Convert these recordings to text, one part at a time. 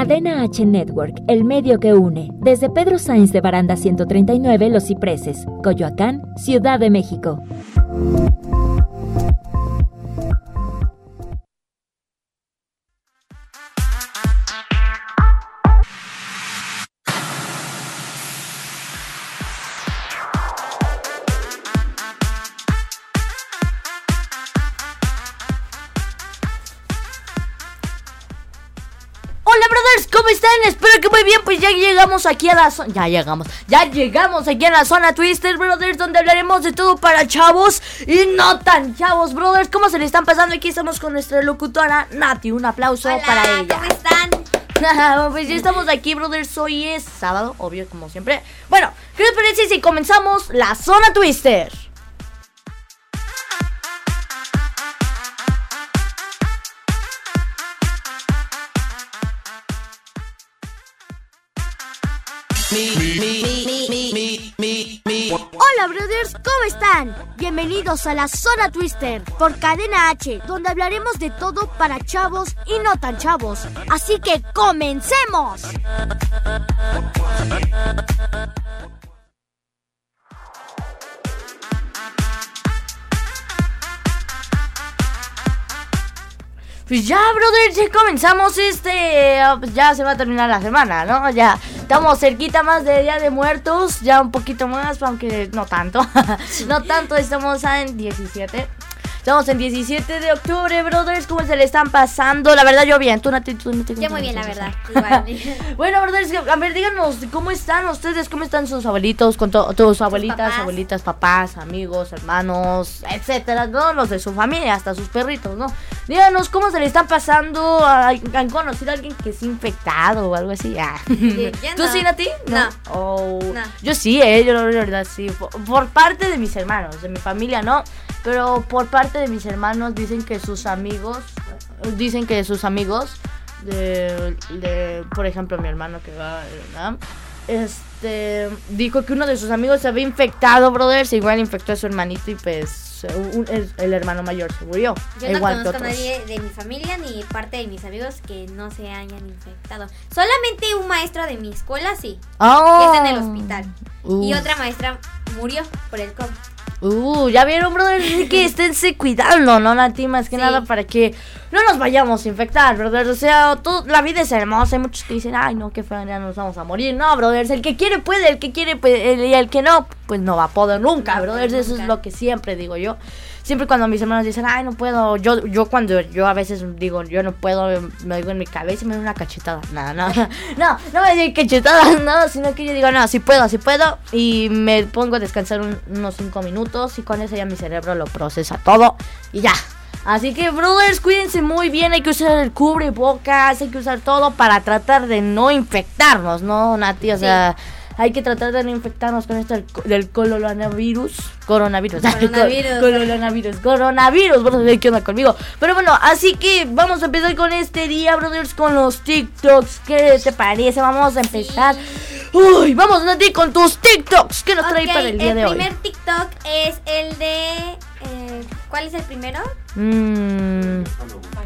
Cadena H Network, el medio que une. Desde Pedro Sainz de Baranda 139, Los Cipreses, Coyoacán, Ciudad de México. Ya llegamos aquí a la zona. Ya llegamos, ya llegamos aquí a la zona Twister, brothers, donde hablaremos de todo para chavos y no tan chavos, brothers. ¿Cómo se le están pasando? Aquí estamos con nuestra locutora Nati. Un aplauso para ella. ¿Cómo están? pues ya estamos aquí, brothers. Hoy es sábado, obvio, como siempre. Bueno, ¿qué les parece si comenzamos la zona Twister? Hola brothers, ¿cómo están? Bienvenidos a la Zona Twister por Cadena H, donde hablaremos de todo para chavos y no tan chavos. Así que comencemos. Pues ya, brother, ya comenzamos este. Pues ya se va a terminar la semana, ¿no? Ya estamos cerquita más de Día de Muertos, ya un poquito más, aunque no tanto. no tanto, estamos en 17. Estamos en 17 de octubre, brothers. ¿Cómo se le están pasando? La verdad, yo bien. Tú, Nati, tú, Yo muy bien, la verdad. bueno, brothers, a ver, díganos, ¿cómo están ustedes? ¿Cómo están sus abuelitos? Con tus abuelitas, abuelitas, papás, amigos, hermanos, etcétera, ¿no? Los de su familia, hasta sus perritos, ¿no? Díganos, ¿cómo se le están pasando? ¿Han conocido a alguien que es infectado o algo así? Ah. ¿Tú sí, Nati? No. Oh. no. Yo sí, eh, yo la verdad sí. por parte de mis hermanos, de mi familia, ¿no? Pero por parte de mis hermanos dicen que sus amigos, dicen que sus amigos, de, por ejemplo, mi hermano que va a este, dijo que uno de sus amigos se había infectado, brother, se igual infectó a su hermanito y pues el, hermano mayor se murió. Yo no conozco a nadie de mi familia ni parte de mis amigos que no se hayan infectado. Solamente un maestro de mi escuela sí, que está en el hospital. Y otra maestra murió por el COVID. Uh, ya vieron, brother, que esténse cuidando, ¿no, Nati? Más que nada para que no nos vayamos a infectar, brother. O sea, la vida es hermosa. Hay muchos que dicen, ay, no, qué feo, ya nos vamos a morir. No, brothers, el que quiere puede, el que quiere puede, y el que no, pues no va a poder nunca, brothers. Eso es lo que siempre digo yo siempre cuando mis hermanos dicen, ay, no puedo, yo, yo cuando yo a veces digo, yo no puedo, me digo en mi cabeza y me doy una cachetada. No, no, no, no me doy cachetada, no, sino que yo digo, no, sí puedo, sí puedo. Y me pongo a descansar unos 5 minutos y con eso ya mi cerebro lo procesa todo y ya. Así que, brothers, cuídense muy bien. Hay que usar el cubrebocas, hay que usar todo para tratar de no infectarnos, ¿no, Nati? O sea hay que tratar de no infectarnos con esto del, coronavirus. Coronavirus. Coronavirus. coronavirus. Coronavirus. Bueno, ¿qué onda conmigo? Pero bueno, así que vamos a empezar con este día, brothers, con los TikToks. ¿Qué te parece? Vamos a empezar. Uy, vamos, Nati, con tus TikToks. ¿Qué nos trae para el día de hoy? El primer TikTok es el de. Eh, ¿Cuál es el primero? Mmm.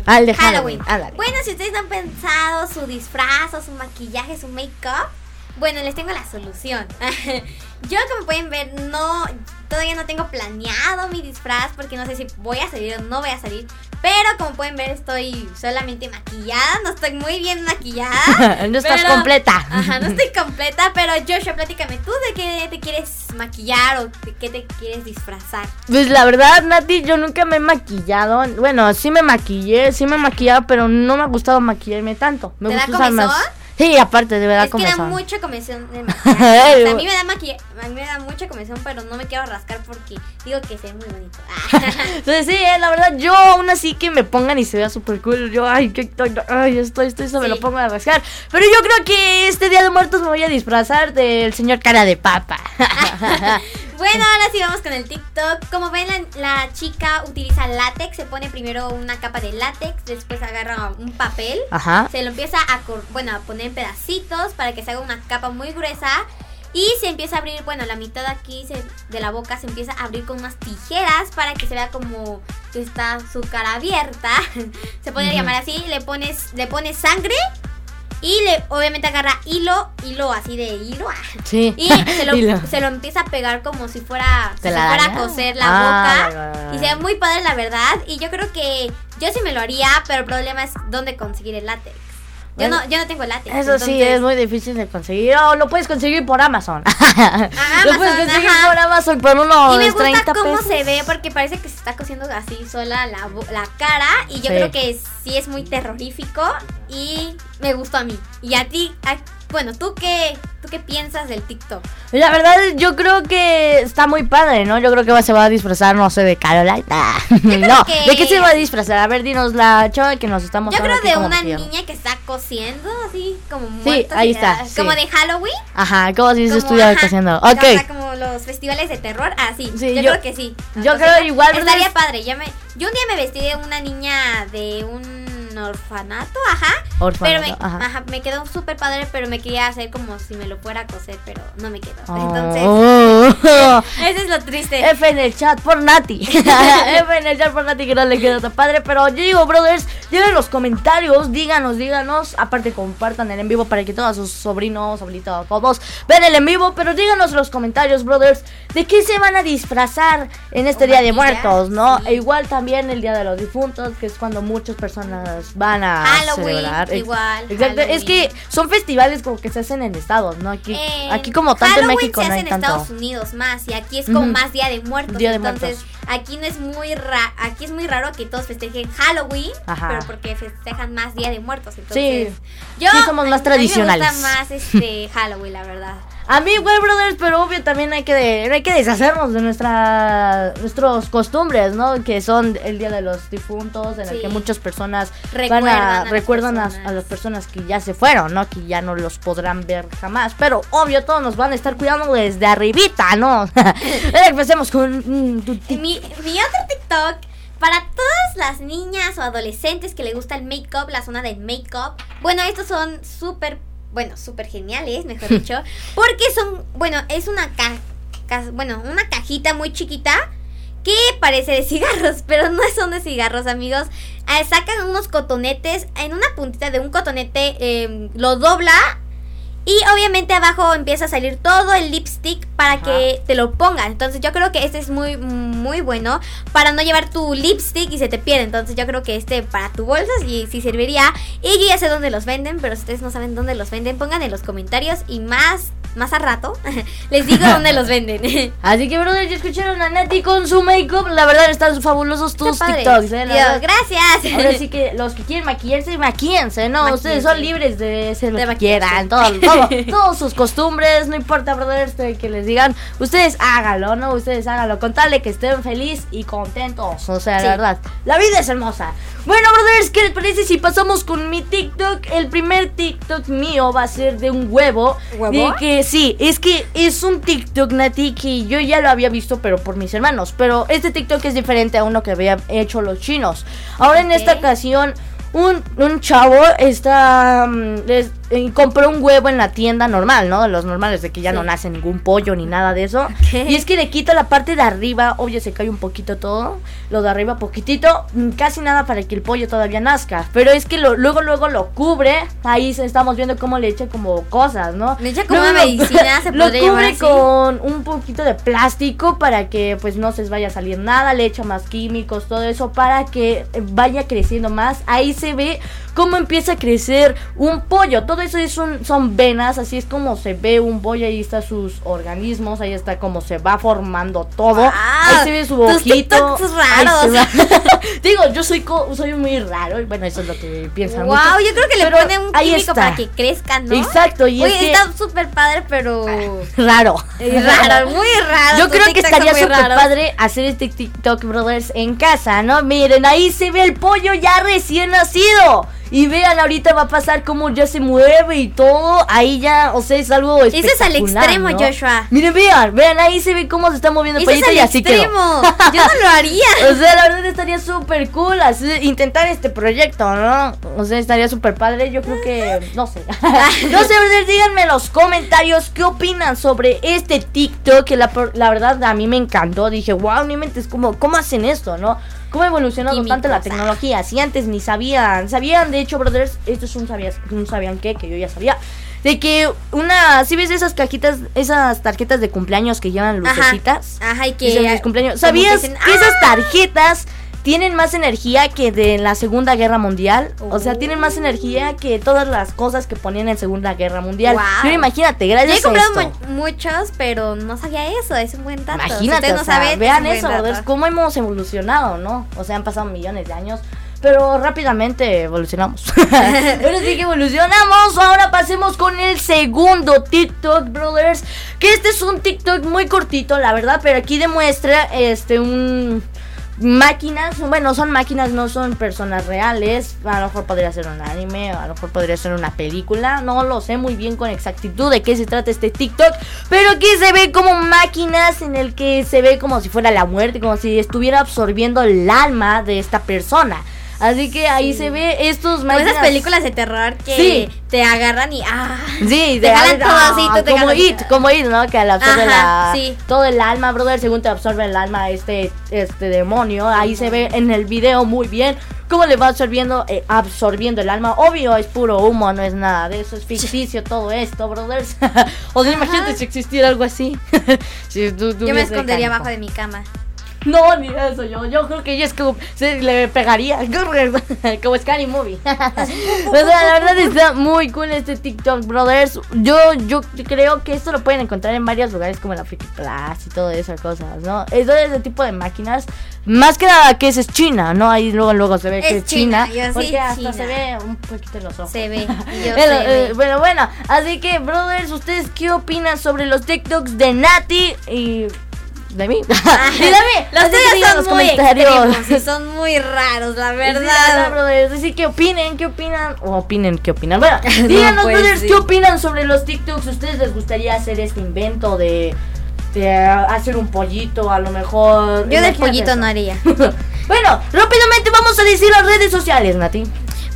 Ah, el de Halloween. Halloween. Bueno, si ustedes han pensado su disfraz o su maquillaje, su make-up bueno, les tengo la solución. Yo como pueden ver, no todavía no tengo planeado mi disfraz porque no sé si voy a salir o no voy a salir. Pero como pueden ver, estoy solamente maquillada. No estoy muy bien maquillada. no estás completa. Ajá, no estoy completa. Pero Joshua, platícame tú de qué te quieres maquillar o de qué te quieres disfrazar. Pues la verdad, Nati, yo nunca me he maquillado. Bueno, sí me maquillé, sí me he maquillado, pero no me ha gustado maquillarme tanto. Me ¿Te gusta da usar más. Sí, aparte, de verdad, es que da mucha comezón de maquillaje. a mí me da maquillaje, a mí me da mucha comezón, pero no me quiero rascar porque digo que se ve muy bonito. Entonces, sí, eh, la verdad, yo aún así que me pongan y se vea súper cool. Yo, ay, que ay, estoy, estoy, esto me lo pongo a rascar. Pero yo creo que este día de muertos me voy a disfrazar del señor cara de papa. Bueno, ahora sí vamos con el TikTok. Como ven, la, chica utiliza látex. Se pone primero una capa de látex, después agarra un papel. Ajá. Se lo empieza a, bueno, a poner en pedacitos para que se haga una capa muy gruesa. Y se empieza a abrir, bueno, la mitad aquí de la boca se empieza a abrir con unas tijeras para que se vea como que está su cara abierta. se puede llamar así. Le pones, le pones sangre Y le, obviamente agarra hilo, hilo así de hilo. ah, Sí. Y se lo, Hilo. se lo empieza a pegar como si fuera, si a coser la Ah, boca. Y se ve muy padre, la verdad. Y yo creo que yo sí me lo haría, pero el problema es dónde conseguir el látex. Yo, no, yo no tengo látex. Eso sí, es muy difícil de conseguir. O lo puedes conseguir por Amazon. lo puedes conseguir ajá. por Amazon por unos Y me gusta 30 cómo pesos. se ve porque parece que se está cosiendo así sola la, la cara y yo Sí. creo que sí es muy terrorífico y me gustó a mí. Y a ti, a- bueno, ¿tú qué, ¿tú qué piensas del TikTok? La verdad, yo creo que está muy padre, ¿no? Yo creo que va- se va a disfrazar, no sé, de Caroline. Ah, no, que- ¿de qué se va a disfrazar? A ver, dinos la chava que nos está Yo creo de una niña que está cosiendo así como Sí, ahí está, ah, sí. Como de Halloween. Ajá, como si se estuviera ajá, haciendo. O Ok. sea, como los festivales de terror, así. Sí, yo, yo- creo que sí. yo Cosiendo. creo igual, Estaría es- padre. Ya me, yo un día me vestí de una niña de un orfanato, ajá. Orfanato, pero me, ajá. ajá, me quedó súper padre, pero me quería hacer como si me lo fuera a coser, pero no me quedó. Entonces, Oh. ese es lo triste. F en el chat por Nati. F en el chat por Nati que no le queda tan padre. Pero yo digo, brothers, lleven los comentarios, díganos, díganos. Aparte, compartan el en vivo para que todos sus sobrinos, abuelitos, todos vean el en vivo. Pero díganos en los comentarios, brothers, de qué se van a disfrazar en este día de muertos, ¿no? sí. E igual también el día de los difuntos, que es cuando muchas personas van a Halloween, celebrar. Igual, Exacto, es que son festivales como que se hacen en estados, ¿no? Aquí, Eh, aquí como tanto en México se no hace hay en tanto. Estados Unidos más y aquí es como más Día de Muertos. Día de entonces, Muertos. aquí no es muy ra aquí es muy raro que todos festejen Halloween, Ajá. pero porque festejan más Día de Muertos. Entonces, Sí. yo Sí, somos más a mí tradicionales. Me gusta más este Halloween, la verdad. A mí igual, brothers, pero obvio también hay que, de- hay que deshacernos de nuestra, nuestros costumbres, ¿no? Que son el Día de los Difuntos, en el que muchas personas Recuerdan van a a, las recuerdan personas. a las personas que ya se fueron, ¿no? Que ya no los podrán ver jamás. Pero obvio, todos nos van a estar cuidando desde arribita, ¿no? Empecemos con mm, tu mi, mi otro TikTok, para todas las niñas o adolescentes que le gusta el make-up, la zona del make-up, bueno, estos son súper, bueno, súper geniales, mejor dicho, porque son, bueno, es una ca- ca- bueno, una cajita muy chiquita que parece de cigarros, pero no son de cigarros, amigos. Eh, sacan unos cotonetes, en una puntita de un cotonete eh, lo dobla y obviamente abajo empieza a salir todo el lipstick para Ajá. que te lo pongan. Entonces yo creo que este es muy, muy bueno para no llevar tu lipstick y se te pierde. Entonces yo creo que este para tu bolsa sí, sí serviría. Y yo ya sé dónde los venden, pero si ustedes no saben dónde los venden, pongan en los comentarios y más, más a rato les digo dónde los venden. Así que, brothers, ya escucharon a Nati con su make-up. La verdad, están fabulosos tus Está. TikToks, ¿eh? Dios, gracias. Ahora sí que los que quieren maquillarse, maquíense, ¿no? Ustedes son libres de ser lo De que quieran, todo, todo, todos sus costumbres, no importa, brothers, de que les digan, ustedes háganlo, ¿no? Ustedes háganlo, con tal de que estén felices y contentos, o sea, Sí. la verdad, la vida es hermosa. Bueno, brothers, ¿qué les parece si pasamos con mi TikTok? El primer TikTok mío va a ser de un huevo. ¿Huevo? De que sí, es que es un TikTok, Nati, que yo ya lo había visto, pero por mis hermanos. Pero este TikTok es diferente a uno que había hecho los chinos. Ahora en esta ocasión, un, un chavo está. mm, eh, compró un huevo en la tienda normal, ¿no? De los normales, de que ya Sí. no nace ningún pollo ni nada de eso. Ok. Y es que le quita la parte de arriba, obvio se cae un poquito todo, lo de arriba poquitito, mm, casi nada para que el pollo todavía nazca. Pero es que lo, luego, luego lo cubre, ahí estamos viendo cómo le echa como cosas, ¿no? Me echa como Luego medicina, se Lo cubre así. con un poquito de plástico para que pues no se vaya a salir nada, le echa más químicos, todo eso para que vaya creciendo más. Ahí se ve cómo empieza a crecer un pollo. Todo eso es un- son venas, así es como se ve un pollo, ahí está sus organismos, ahí está como se va formando todo. Guau, ahí se ve su ojito. Raros. Digo, yo soy co- soy muy raro, y bueno, eso es lo que piensan Wow, yo creo que le ponen un químico está. para que crezcan, ¿no? Exacto, y Oye, es que- está súper padre, pero Raro. es raro, muy raro. Yo creo que estaría súper padre hacer este TikTok, brothers, en casa, ¿no? Miren, ahí se ve el pollo ya recién nacido. Y vean, ahorita va a pasar cómo ya se mueve y todo. Ahí ya, o sea, es algo Ese es al espectacular, extremo, ¿no? Joshua. Miren, vean, vean, ahí se ve cómo se está moviendo el Ese es y así quedó. extremo. Yo no lo haría. O sea, la verdad estaría súper cool así, intentar este proyecto, ¿no? O sea, estaría súper padre. Yo creo que, no sé. no sé, díganme en los comentarios qué opinan sobre este TikTok. Que la, la verdad a mí me encantó. Dije, wow, ni mentes, ¿cómo, ¿cómo hacen esto, no? ¿Cómo ha evolucionado Químicos, tanto la ah. tecnología? Si antes ni sabían, sabían de hecho, brothers, esto es un, sabías, un sabían qué, que yo ya sabía. De que una, si ves esas cajitas, esas tarjetas de cumpleaños que llevan lucecitas. Ajá, y que. Dicen cumpleaños. ¿Sabías dicen, que esas "Ah". tarjetas tienen más energía que de la Segunda Guerra Mundial? O sea, tienen más energía que todas las cosas que ponían en Segunda Guerra Mundial. Guau. Pero imagínate, Yo he gracias a comprado esto. muchos, pero no sabía eso. Es un buen dato. Si Imagínate, o no sea, saben, es vean buen eso, brothers, cómo hemos evolucionado, ¿no? O sea, han pasado millones de años, pero rápidamente evolucionamos. Ahora sí que evolucionamos, ahora pasemos con el segundo TikTok, brothers, que este es un TikTok muy cortito, la verdad, pero aquí demuestra este un máquinas, bueno, son máquinas, no son personas reales. A lo mejor podría ser un anime, a lo mejor podría ser una película. No lo sé muy bien con exactitud de qué se trata este TikTok. Pero aquí se ve como máquinas en el que se ve como si fuera la muerte, como si estuviera absorbiendo el alma de esta persona. Así que ahí se ve estos Como esas películas de terror que Sí. te agarran y. ¡Ah! Sí, Te jalan todo así, tú te como. It, como It, ¿no? Que absorbe Ajá, la, sí. todo el alma, brother, según te absorbe el alma este, este demonio. Ahí se ve en el video muy bien cómo le va absorbiendo, eh, absorbiendo el alma. Obvio, es puro humo, no es nada de eso, es ficticio todo esto, brothers. o sea, imagínate si existiera algo así. Si tú Yo me escondería abajo de mi cama. No, ni eso, yo, yo creo que yo es como, se le pegaría, como Scary Movie. o sea, la verdad está muy cool este TikTok, brothers. Yo, yo creo que esto lo pueden encontrar en varios lugares como la Freaky Plus y todo esas cosas, ¿no? Es de ese tipo de máquinas, más que nada que esa es China, ¿no? Ahí luego, luego se ve Es que es China, China, yo sí, hasta China. se ve un poquito en los ojos. Se ve. Yo Bueno, eh, bueno, bueno, así que, brothers, ¿ustedes qué opinan sobre los TikToks de Nati y de mí? y de mí. Los tuyos son muy extremos y son muy raros, la verdad, brothers. Así que opinen, ¿qué opinan? O opinen, ¿qué opinan? Bueno, díganos, pues, brothers, sí. ¿qué opinan sobre los TikToks? ¿Ustedes les gustaría hacer este invento de, de hacer un pollito? A lo mejor. Yo Imagínate pollito eso. no haría. bueno, rápidamente vamos a decir las redes sociales, Nati.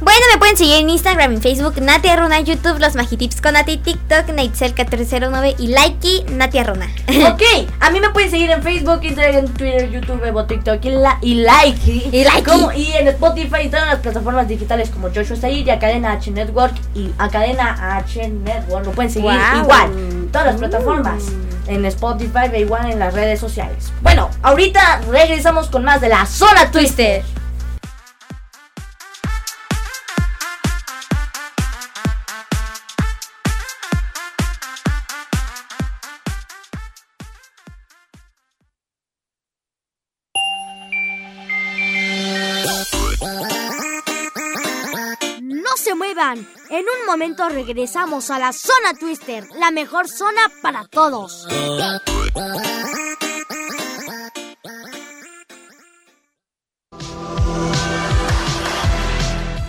Bueno, me pueden seguir en Instagram y Facebook, Nati Arruna, YouTube, Los Magitips con Nati, TikTok, Naitzel1409 y Likey, Nati Arruna. ok, a mí me pueden seguir en Facebook, Instagram, Twitter, YouTube, Evo, TikTok y, la, y like. Y like. Como- y en Spotify y todas las plataformas digitales como Joshua Said y a Cadena H Network y a Cadena H Network. Lo pueden seguir Wow. igual. Todas las plataformas. En Spotify e igual en las redes sociales. Bueno, ahorita regresamos con más de la zona Twister. En un momento regresamos a la zona Twister, la mejor zona para todos.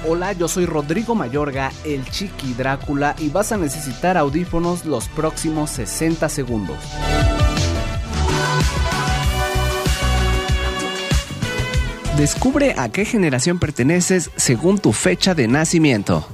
Hola, yo soy Rodrigo Mayorga, el Chiqui Drácula, y vas a necesitar audífonos los próximos 60 segundos. Descubre a qué generación perteneces según tu fecha de nacimiento.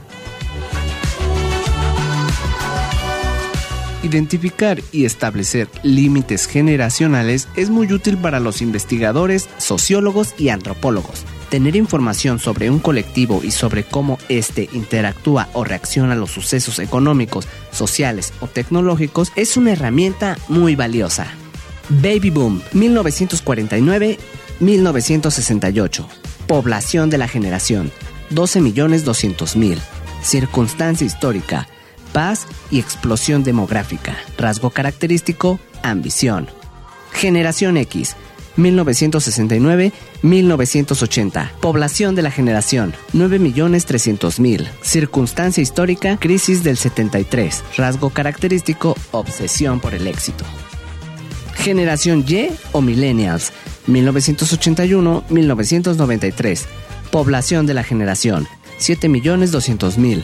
Identificar y establecer límites generacionales es muy útil para los investigadores, sociólogos y antropólogos. Tener información sobre un colectivo y sobre cómo éste interactúa o reacciona a los sucesos económicos, sociales o tecnológicos es una herramienta muy valiosa. Baby Boom 1949-1968 Población de la generación 12.200.000 Circunstancia histórica Paz y explosión demográfica. Rasgo característico Ambición. Generación X 1969-1980 Población de la generación 9.300.000 Circunstancia histórica Crisis del 73 Rasgo característico Obsesión por el éxito. Generación Y o Millennials, 1981-1993. Población de la generación, 7.200.000.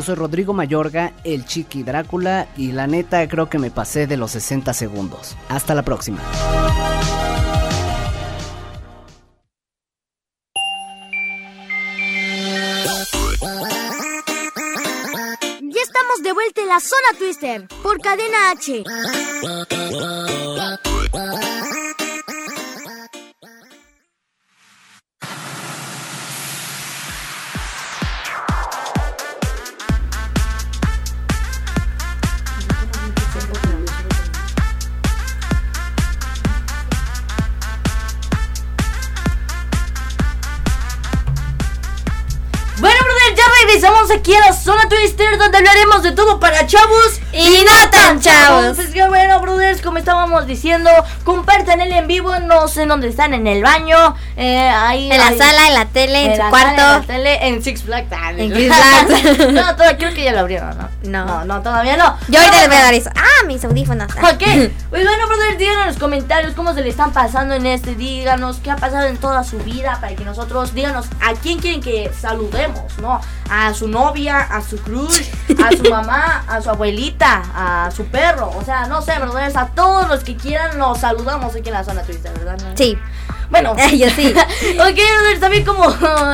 Yo soy Rodrigo Mayorga, el Chiqui Drácula, y la neta creo que me pasé de los 60 segundos. Hasta la próxima. Ya estamos de vuelta en la zona Twister por Cadena H. regresamos aquí a la zona Twister donde hablaremos de todo para chavos Y no tan chavos. Pues que bueno, brothers, como estábamos diciendo, compartan el en vivo, no sé en dónde están, en el baño, eh, ahí En la ahí- sala, en la tele, en, su la cuarto. sala, en la tele, en Six Flags. Ah, En Six Flags. no, todavía, creo que ya lo abrieron, ¿no? No. No, no, todavía no. Yo ahorita les voy a dar eso. Ah, mis audífonos. Ok, pues bueno, brother, díganos en los comentarios cómo se le están pasando en este. Díganos qué ha pasado en toda su vida para que nosotros, díganos a quién quieren que saludemos, ¿no? A su novia, a su crush, a su mamá, a su abuelita, a su perro. O sea, no sé, brothers, a todos los que quieran los saludamos aquí en la zona Twitter, ¿verdad? Sí. Bueno, Yo sí. ok, brothers, también como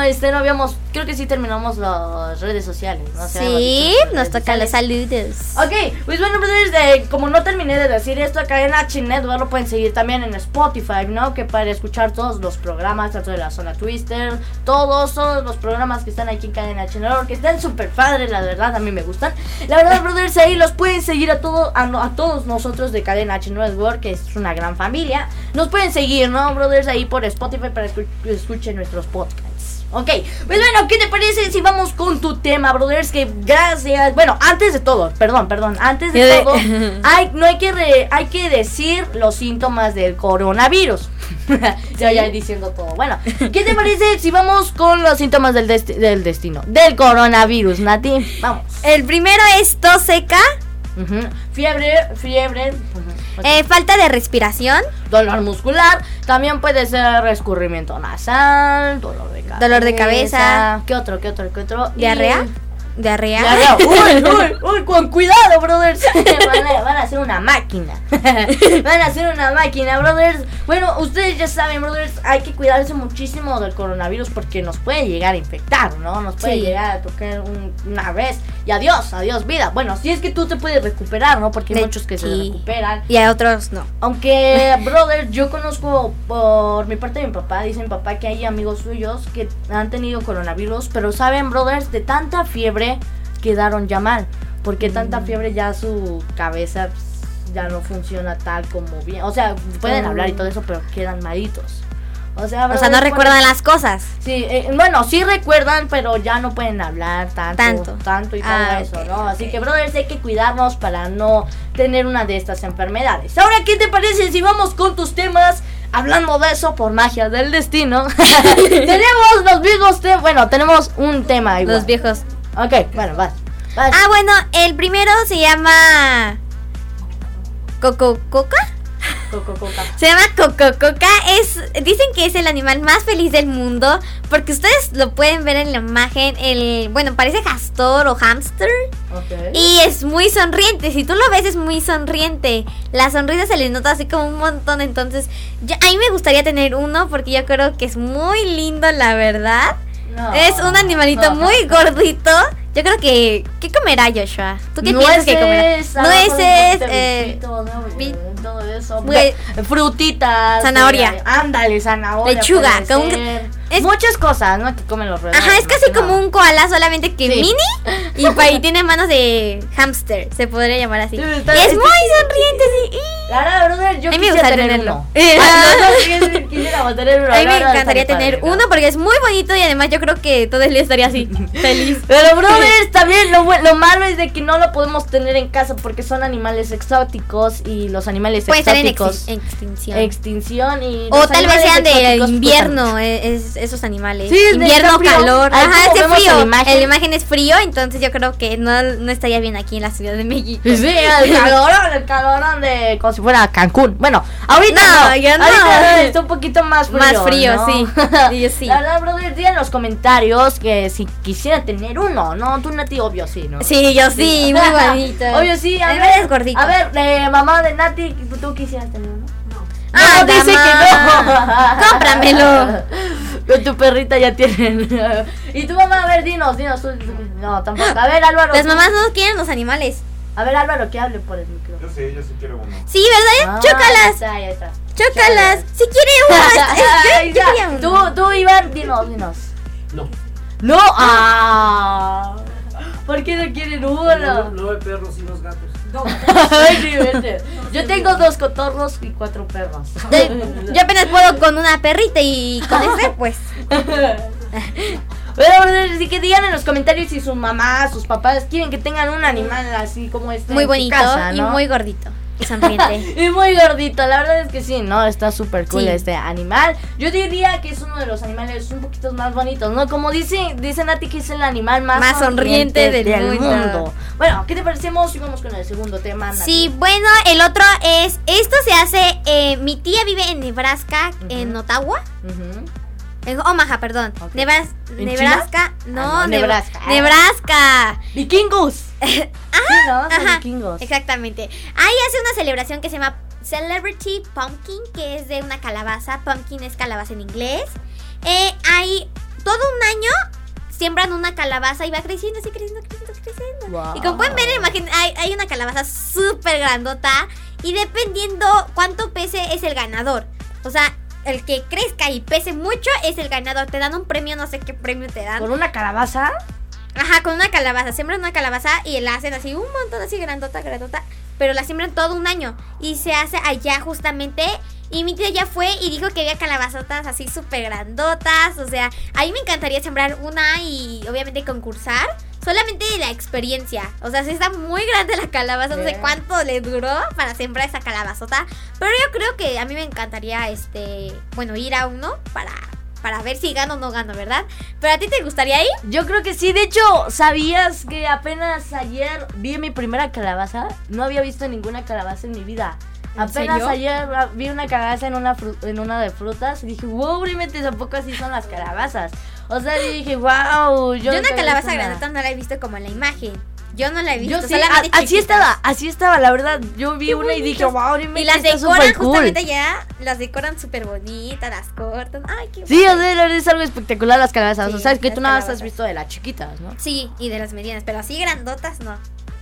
este no habíamos, creo que sí terminamos las redes sociales, ¿no? Sí, nos redes toca los saludos. Ok, pues bueno, brothers, eh, como no terminé de decir esto, acá en H Network lo pueden seguir también en Spotify, ¿no? Que para escuchar todos los programas, tanto de la zona Twister, todos, todos los programas que están aquí en Cadena H Network, que están súper padres, la verdad, a mí me gustan. La verdad, brothers, ahí los pueden seguir a, todo, a, a todos nosotros de Cadena H Network, que es una gran familia. Nos pueden seguir, ¿no, brothers? Ahí por Spotify para que escuchen nuestros podcasts. Ok, pues bueno, ¿qué te parece si vamos con tu tema, brothers? Que gracias. Bueno, antes de todo, perdón, perdón, antes de todo, hay, no hay que re- hay que decir los síntomas del coronavirus. ya, ya diciendo todo. Bueno, ¿qué te parece si vamos con los síntomas del, desti- del destino? Del coronavirus, Nati. Vamos. El primero es tos seca, Fiebre, fiebre. ujú. Ok. eh, falta de respiración, Dolor muscular, también puede ser escurrimiento nasal, dolor de cabeza. Dolor de cabeza. ¿Qué otro, qué otro, qué otro? Y- diarrea. Diarrea. Uy, uy, uy, con cuidado, brothers. Van a, van a hacer una máquina. Van a hacer una máquina, brothers. Bueno, ustedes ya saben, brothers, hay que cuidarse muchísimo del coronavirus porque nos puede llegar a infectar, ¿no? Nos puede Sí. llegar a tocar un- una vez y adiós, adiós vida. Bueno, si es que tú te puedes recuperar, ¿no? Porque hay De- muchos que se recuperan. Y a otros no. Aunque, brother, yo conozco por mi parte de mi papá, dice mi papá que hay amigos suyos que han tenido coronavirus, pero saben, brothers, de tanta fiebre quedaron ya mal, porque Mm. tanta fiebre ya su cabeza pues, ya no funciona tal como bien. O sea, pueden Oh. hablar y todo eso, pero quedan malitos. O sea, O sea, no recuerdan las cosas. Sí, eh, bueno, sí recuerdan, pero ya no pueden hablar tanto, Tanto. tanto, y todo Ah, eso, ¿no? Así que, brothers, hay que cuidarnos para no tener una de estas enfermedades. Ahora, ¿qué te parece si vamos con tus temas? Hablando de eso, por magia del destino, tenemos los viejos temas. Bueno, tenemos un tema igual. Los viejos. Ok, bueno, vas. vas. Ah, bueno, el primero se llama. Coco Coca. Coco, coca. Se llama Coco Coca. Es, dicen que es el animal más feliz del mundo. Porque ustedes lo pueden ver en la imagen. El, bueno, parece castor o hamster. Y es muy sonriente. Si tú lo ves, es muy sonriente. La sonrisa se le nota así como un montón. Entonces, yo, a mí me gustaría tener uno. Porque yo creo que es muy lindo, la verdad. No. Es un animalito muy gordito. Yo creo que. ¿Qué comerá Joshua? ¿Tú qué piensas que comerá? Nueces, eh, todo eso. Frutitas. Zanahoria. eh, ándale, zanahoria. Lechuga, con es- Muchas cosas, ¿no? Que comen los roedores. Ajá, es casi como un koala, solamente que Sí. mini. Y, y tiene manos de hamster, se podría llamar así. Sí, Y está- es está- muy sonriente, sí. La verdad, brother, yo A mí me gustaría tener tenerlo. Ah, no, no, quisiéramos. A mí me encantaría tener uno porque es muy bonito y además yo creo que todo el día estaría así, feliz. Pero, brother, también lo, lo malo es de que no lo podemos tener en casa porque son animales exóticos y los animales Puede estar en extinción. extinción y o tal vez sean de pues, invierno, eh, es- esos animales. Sí, de- invierno, calor. Ajá, en frío. la imagen. La imagen es frío, entonces yo creo que no, no estaría bien aquí en la Ciudad de México. Sí, el calorón, el calorón de como si fuera Cancún. Bueno, ahorita No, no, ya no. Ahorita está un poquito más frío. Más frío, ¿no? sí. Yo sí. La verdad, brother, di en los comentarios que si quisiera tener uno, ¿no? Tú, Nati, obvio sí, ¿no? Sí, yo sí, muy bonito. Obvio sí, a ver. es gordito. A ver, eh, mamá de Nati, ¿tú quisieras tener uno? Ah, no, dice mamá. que no. Cómpramelo. Con tu perrita ya tienen. y tu mamá, a ver, dinos, dinos. tú- No, tampoco. A ver, Álvaro. Las mamás no quieren los animales. A ver, Álvaro, que hable por el micrófono. Yo sí, yo sí quiero uno. Sí, ¿verdad? Ah, Chócalas. Ya está, ya está. Chócalas. Si quiere uno. yo, ya. yo uno. Tú, tú, Iván, dinos, dinos. No. No, ah. ¿Por qué no quieren uno? Nueve perros y dos gatos. Ay. Yo tengo dos cotorros y cuatro perros. Yo- apenas puedo con una perrita y con este, pues. Pero así que digan en los comentarios si sus mamás, sus papás quieren que tengan un animal así como este. Muy en su bonito casa, y muy gordito. Sonriente. Y muy gordito, la verdad es que sí, ¿no? Está súper cool Sí. este animal. Yo diría que es uno de los animales un poquito más bonitos, ¿no? Como dice, dice Nati que es el animal más, Más sonriente del mundo. Bueno, ¿qué te parecemos si vamos con el segundo tema, Nati? Sí, bueno, el otro es. Esto se hace. eh, mi tía vive en Nebraska, en Ottawa. Ujú. En Omaha, perdón. Ok. Nebras- ¿En Nebraska. No, Ah, no, Neb- Nebraska. Nebraska. Vikingos. Sí, ¿no? Ajá, vikingos. Exactamente. Ahí hace una celebración que se llama Celebrity Pumpkin, que es de una calabaza. Pumpkin es calabaza en inglés. Eh, hay todo un año siembran una calabaza y va creciendo, así creciendo, creciendo, creciendo. Wow. Y como pueden ver, imaginen, hay, hay una calabaza súper grandota. Y dependiendo cuánto pese es el ganador. O sea, el que crezca y pese mucho es el ganador. Te dan un premio, no sé qué premio te dan. ¿Con una calabaza? Ajá, con una calabaza. Siembran una calabaza y la hacen así un montón, así grandota, grandota. Pero la siembran todo un año. Y se hace allá justamente. Y mi tía ya fue y dijo que había calabazotas así súper grandotas. O sea, a mí me encantaría sembrar una y obviamente concursar. Solamente de la experiencia. O sea, si está muy grande la calabaza, no sé cuánto le duró para sembrar esa calabazota. Pero yo creo que a mí me encantaría, este, bueno, ir a uno para, para ver si gano o no gano, ¿verdad? Pero a ti te gustaría ir? Yo creo que sí. De hecho, ¿sabías que apenas ayer vi mi primera calabaza? No había visto ninguna calabaza en mi vida. ¿En Apenas serio? ayer vi una calabaza en una, en una de frutas y dije, wow, realmente tampoco así son las calabazas. O sea, yo dije, wow. Yo, Yo, una calabaza grandota no la he visto como en la imagen. Yo no la he visto, Yo sí, solamente a- así estaba, así estaba, la verdad. Yo vi Qué una y dije, wow, Y las decoran cool. justamente ya, las decoran súper bonitas, las cortan. Ay, qué Sí, o padre. sea, es algo espectacular las calabazas. Sí, o sea, es que tú nada más has visto de las chiquitas, ¿no? Sí, y de las medianas, pero así grandotas no.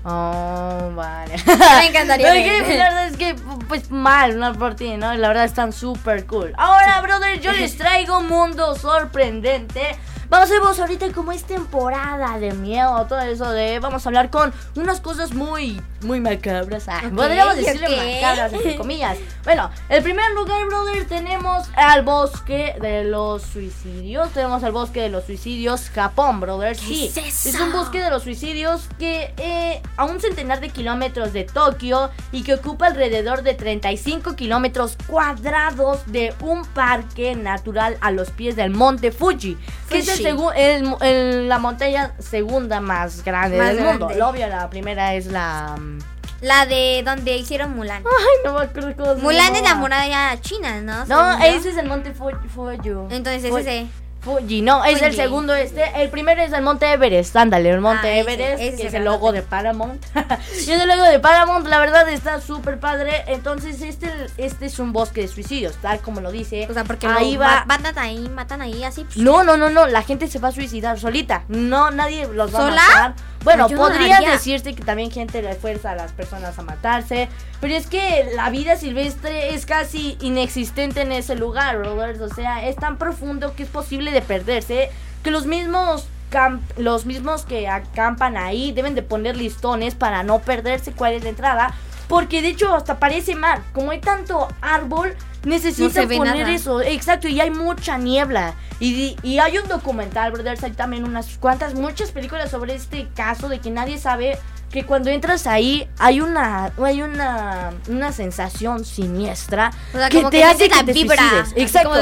Oh, vale. Me encantaría Pero ver. que, la verdad es que, pues mal, no por ti, ¿no? La verdad están súper cool. Ahora, brother, yo les traigo un mundo sorprendente. Vamos a ver ahorita como es temporada de miedo, todo eso de... Vamos a hablar con unas cosas muy, muy macabras. Ah, podríamos decirle macabras, entre comillas. Bueno, en primer lugar, brother, tenemos al bosque de los suicidios. Tenemos al bosque de los suicidios Japón, brother. Sí, es eso? es un bosque de los suicidios que eh, a un centenar de kilómetros de Tokio y que ocupa alrededor de 35 kilómetros cuadrados de un parque natural a los pies del monte Fuji, que es el Fuji. segu- el- el- la montaña segunda más grande Más del mundo. Lo obvio, la primera es la... mm, La de donde hicieron Mulan. Ay, no me acuerdo cómo se Mulan es la muralla china, ¿no? No, ese es el monte. Fuji. Entonces ese. Fuji, no, es el Fuji. segundo este. El primero es el Monte Everest, ándale, el Monte Ah, ese, Everest, ese que es el el logo de Paramount. y es el logo de Paramount, la verdad está súper padre. Entonces, este, este es un bosque de suicidios, tal como lo dice. O sea, porque ahí va. matan ahí, matan ahí así. pues, No, no, no, no, la gente se va a suicidar solita. No, nadie los va ¿Sola? a matar. Bueno, Pues no podría haría. decirte que también gente le fuerza a las personas a matarse. Pero es que la vida silvestre es casi inexistente en ese lugar, Robert. O sea, es tan profundo que es posible de perderse. Que los mismos camp- los mismos que acampan ahí deben de poner listones para no perderse cuál es la entrada. Porque de hecho hasta parece mal. Como hay tanto árbol, necesitan poner nada. eso. Exacto, y hay mucha niebla. Y, y hay un documental, brothers, hay también unas cuantas, muchas películas sobre este caso de que nadie sabe que cuando entras ahí hay una hay una una sensación siniestra que te hace que te suicides. Exacto.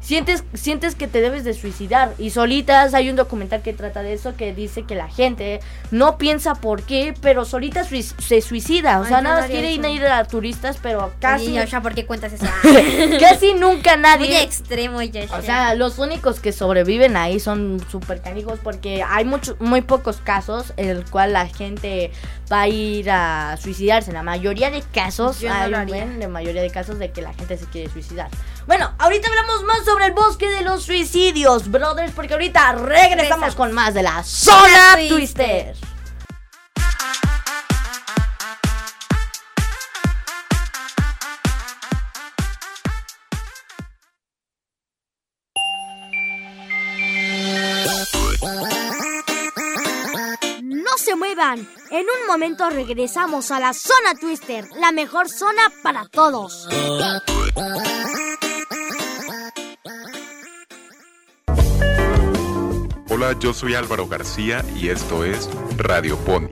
sientes sientes que te debes de suicidar y solitas hay un documental que trata de eso que dice que la gente no piensa por qué, pero solita se suicida, o sea, nada más quiere ir a turistas, pero casi o sea, ¿por qué cuentas eso? casi nunca nadie. Muy extremo, ya. O sea, los únicos que sobreviven ahí son súper canijos porque hay muchos muy pocos casos en el cual la gente va a ir a suicidarse. En la mayoría de casos, hay la mayoría de casos de que la gente se quiere suicidar. Bueno, ahorita hablamos más sobre el bosque de los suicidios, brothers, porque ahorita regresamos con más de la zona Twister. En un momento regresamos a la zona Twister, la mejor zona para todos. Hola, yo soy Álvaro García y esto es Radio Pony.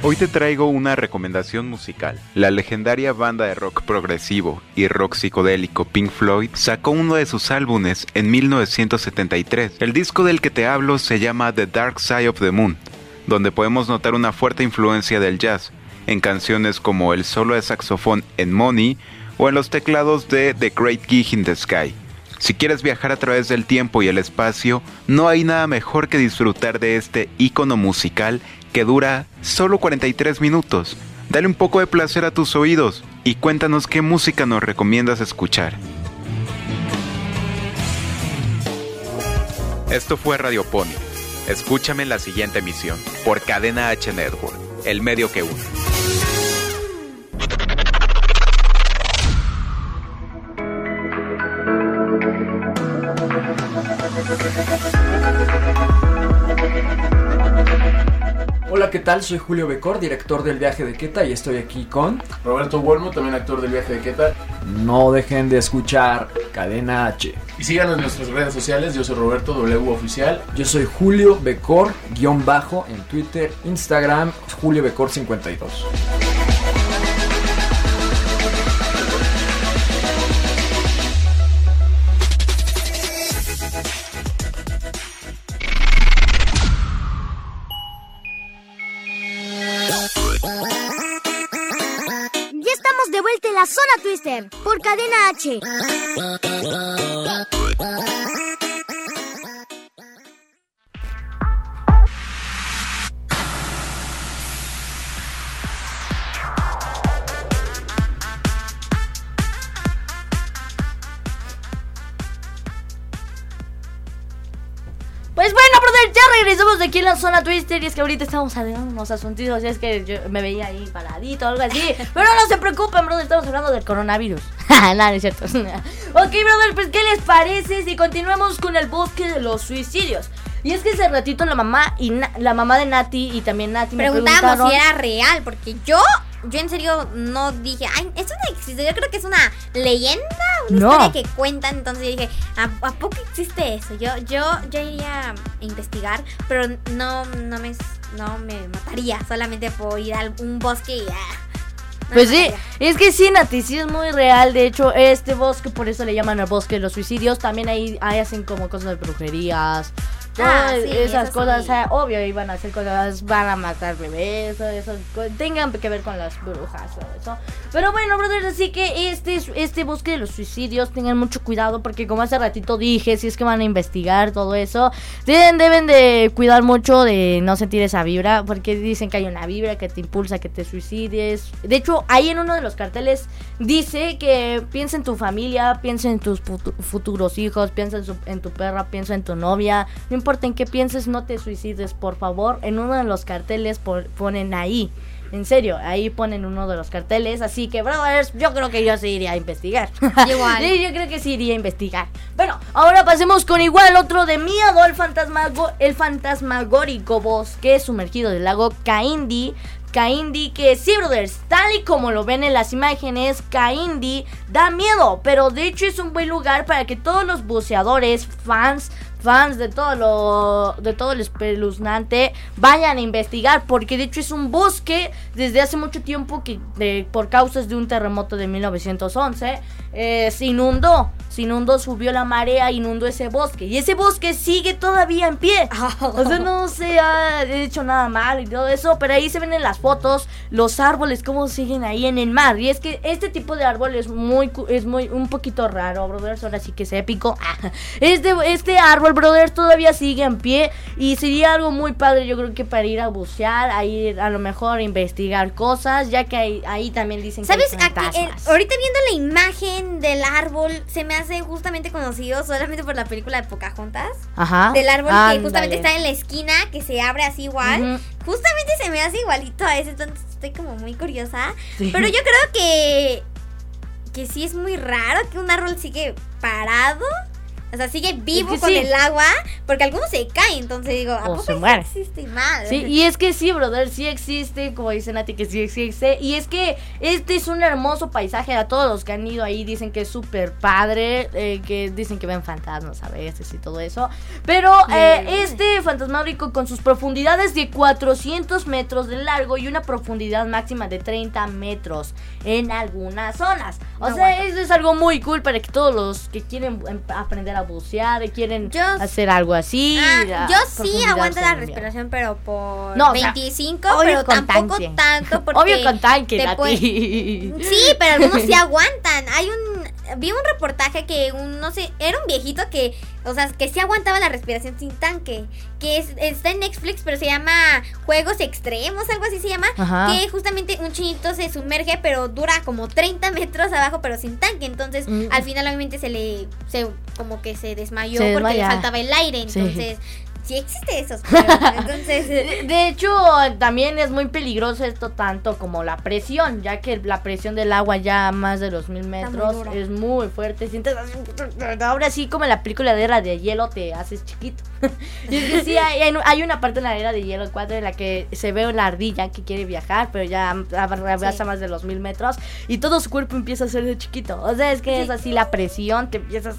Hoy te traigo una recomendación musical. La legendaria banda de rock progresivo y rock psicodélico Pink Floyd sacó uno de sus álbumes en 1973. El disco del que te hablo se llama The Dark Side of the Moon, donde podemos notar una fuerte influencia del jazz en canciones como el solo de saxofón en Money o en los teclados de The Great Gig in the Sky. Si quieres viajar a través del tiempo y el espacio, no hay nada mejor que disfrutar de este icono musical que dura solo 43 minutos. Dale un poco de placer a tus oídos y cuéntanos qué música nos recomiendas escuchar. Esto fue Radio Pony. Escúchame en la siguiente emisión por Cadena H Network, el medio que une. Tal? Soy Julio Becor, director del viaje de Queta y estoy aquí con Roberto Wolmo, también actor del viaje de Queta. No dejen de escuchar Cadena H. Y síganos en nuestras redes sociales, yo soy Roberto W Oficial. Yo soy Julio Becor, guion bajo, en Twitter, Instagram, Julio Becor 52. Zona Twister por Cadena H. brother, ya regresamos de aquí en la zona Twister. Y es que ahorita estamos hablando unos asuntos. Y es que yo me veía ahí paradito o algo así. Pero no se preocupen, brother, estamos hablando del coronavirus. Nada, no es cierto. ok, brother, pues ¿qué les parece si continuamos con el bosque de los suicidios? Y es que ese ratito la mamá y la mamá de Nati y también Nati me preguntábamos si era real, porque yo yo en serio no dije, ay, esto no existe. Yo creo que es una leyenda, una historia que cuentan. Entonces yo dije, ¿a, poco existe eso? Yo, yo, yo iría a investigar, pero no, no me, no me mataría solamente por ir a un bosque y. Ah, pues sí, es que sí, Nati, sí es muy real. De hecho, este bosque, por eso le llaman el bosque de los suicidios. También ahí, ahí hacen como cosas de brujerías. Ah, esas cosas, sea, obvio, iban a hacer cosas, van a matar bebés, eso, tengan que ver con las brujas, o eso. Pero bueno, brothers, así que este, este bosque de los suicidios, tengan mucho cuidado, porque como hace ratito dije, si es que van a investigar todo eso, deben, deben de cuidar mucho de no sentir esa vibra, porque dicen que hay una vibra que te impulsa a que te suicides. De hecho, ahí en uno de los carteles dice que piensa en tu familia, piensa en tus futuros hijos, piensa en, en tu perra, piensa en tu novia, no importa importa en qué pienses, no te suicides, por favor. En uno de los carteles ponen ahí. En serio, ahí ponen uno de los carteles. Así que, brothers, yo creo que yo sí iría a investigar. Igual. yo creo que sí iría a investigar. Bueno, ahora pasemos con igual otro de miedo: el, fantasmago, el fantasmagórico bosque sumergido del lago Kaindi. Kaindi, que sí, brothers, tal y como lo ven en las imágenes, Kaindi da miedo, pero de hecho es un buen lugar para que todos los buceadores, fans, fans de todo lo de todo el espeluznante vayan a investigar porque de hecho es un bosque desde hace mucho tiempo que por causas de un terremoto de 1911 eh, se inundó se inundó subió la marea inundó ese bosque y ese bosque sigue todavía en pie. O sea no se ha hecho nada mal y todo eso pero ahí se ven en las fotos los árboles cómo siguen ahí en el mar y es que este tipo de árbol es muy es muy un poquito raro brothers ahora sí que es épico. Este este árbol brother, todavía sigue en pie y sería algo muy padre, yo creo que para ir a bucear, a ir a lo mejor a investigar cosas, ya que ahí, ahí también dicen ¿Sabes? que hay eh, ahorita viendo la imagen del árbol, se me hace justamente conocido solamente por la película de Pocahontas. Ajá. Del árbol que justamente está en la esquina, que se abre así igual. Justamente se me hace igualito a ese, entonces estoy como muy curiosa. Pero yo creo que que sí es muy raro que un árbol sigue parado o sea, sigue vivo con el agua, porque algunos se caen, entonces digo, ¿a poco existe mal? Sí, y es que sí, brother, sí existe, como dice Nati, que sí existe. Y es que este es un hermoso paisaje, a todos los que han ido ahí dicen que es súper padre, eh, que dicen que ven fantasmas a veces y todo eso. Pero eh, este fantasmábrico con sus profundidades de 400 metros de largo y una profundidad máxima de 30 metros en algunas zonas. O sea, eso es algo muy cool para que todos los que quieren em, aprender a bucear y quieren hacer algo así. Ah, yo sí aguanto la respiración, pero por 25, pero tampoco tanto. Porque obvio con tanque, Sí, pero algunos sí aguantan. Hay un vi un reportaje que un, no sé, era un viejito que, o sea, que sí aguantaba la respiración sin tanque, que es, está en Netflix, pero se llama Juegos Extremos, algo así se llama, que justamente un chinito se sumerge, pero dura como 30 metros abajo, pero sin tanque, entonces mm. al final obviamente se le, se, como que se desmayó porque le faltaba el aire, entonces sí existe eso. Entonces, de, hecho, también es muy peligroso esto tanto como la presión, ya que la presión del agua ya a más de los mil metros es muy fuerte. Sientes ahora sí como en la película de Era de Hielo te haces chiquito. y es que sí, hay, una parte en la Era de Hielo 4 en la que se ve la ardilla que quiere viajar, pero ya abraza más de los mil metros y todo su cuerpo empieza a ser de chiquito. O sea, es que es así la presión, te empiezas...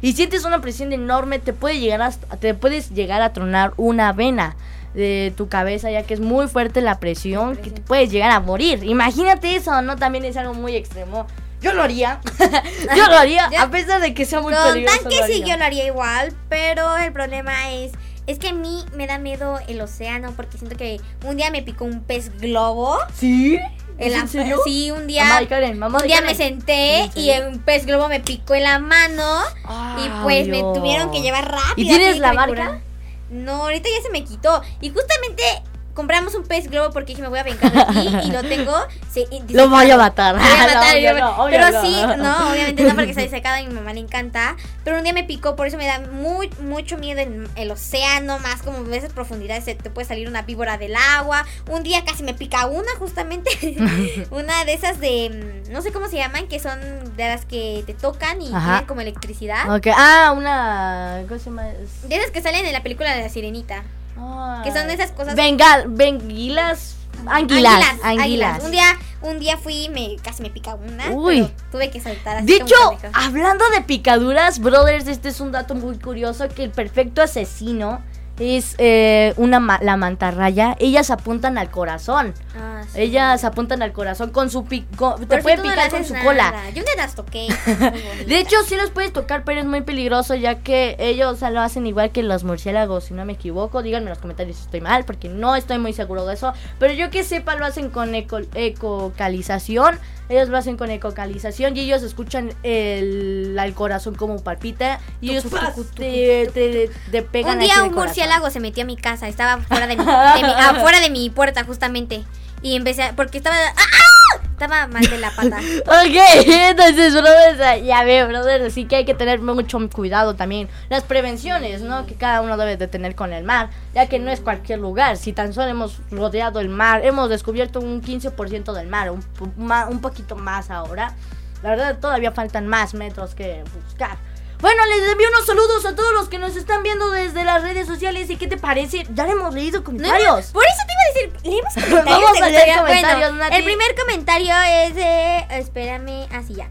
y sientes una presión enorme, te puede llegar hasta... Te puedes llegar a tronar una vena de tu cabeza, ya que es muy fuerte la presión, que te puedes llegar a morir. Imagínate eso, ¿no? También es algo muy extremo. Yo lo haría. yo lo haría, a pesar de que sea muy con peligroso. Tanque sí, yo lo haría igual, pero el problema es. Es que a mí me da miedo el océano porque siento que un día me picó un pez globo. ¿Sí? ¿En, serio? Sí, un día. un día me senté y un pez globo me picó en la mano. y pues me tuvieron que llevar rápido. ¿Y tienes la marca? No, ahorita ya se me quitó. Y justamente compramos un pez globo porque dije me voy a vengar de ti y lo tengo. lo voy a matar. pero sí, no, obviamente no porque está secado y mi mamá le encanta. Pero un día me picó, por eso me da muy, mucho miedo el, océano, más como en esas profundidades se te puede salir una víbora del agua. Un día casi me pica una, justamente. una de esas de, mm, no sé cómo se llaman, que son de las que te tocan y tienen como electricidad. Ok, ah, una. ¿Cómo se llama? De esas que salen en la película de la sirenita. Que son esas cosas. Bengal, benguilas. Anguilas, anguilas, Un día, un día fui y me casi me pica una. Uy. tuve que saltar así. De hecho, hablando de picaduras, brothers, este es un dato muy curioso que el perfecto asesino es eh, una la mantarraya. Ellas apuntan al corazón. Ah, Ellas apuntan al corazón con su pico. Te puede picar con su cola. Yo te las toqué. de hecho, sí los puedes tocar, pero es muy peligroso ya que ellos lo hacen igual que los murciélagos, si no me equivoco. Díganme en los comentarios si estoy mal, porque no estoy muy seguro de eso. Pero yo que sepa, lo hacen con eco ecocalización. Ellos lo hacen con ecocalización y ellos escuchan el, corazón como palpita y ellos te, te, pegan Un día un murciélago se metió a mi casa, estaba fuera de mi, afuera de mi puerta justamente. Y empecé a, porque estaba ¡ah! estaba mal de la pata. ok, entonces, brother, ya veo, brother, así que hay que tener mucho cuidado también. Las prevenciones, ¿no? Que cada uno debe de tener con el mar, ya que no es cualquier lugar. Si tan solo hemos rodeado el mar, hemos descubierto un 15% del mar, un, un poquito más ahora. La verdad, todavía faltan más metros que buscar. Bueno, les envío unos saludos a todos los que nos están viendo desde las redes sociales. ¿Y qué te parece? Ya le hemos leído comentarios. por eso te iba a decir, leemos comentarios. Vamos a leer comentarios, El primer comentario es de. Espérame, así ya.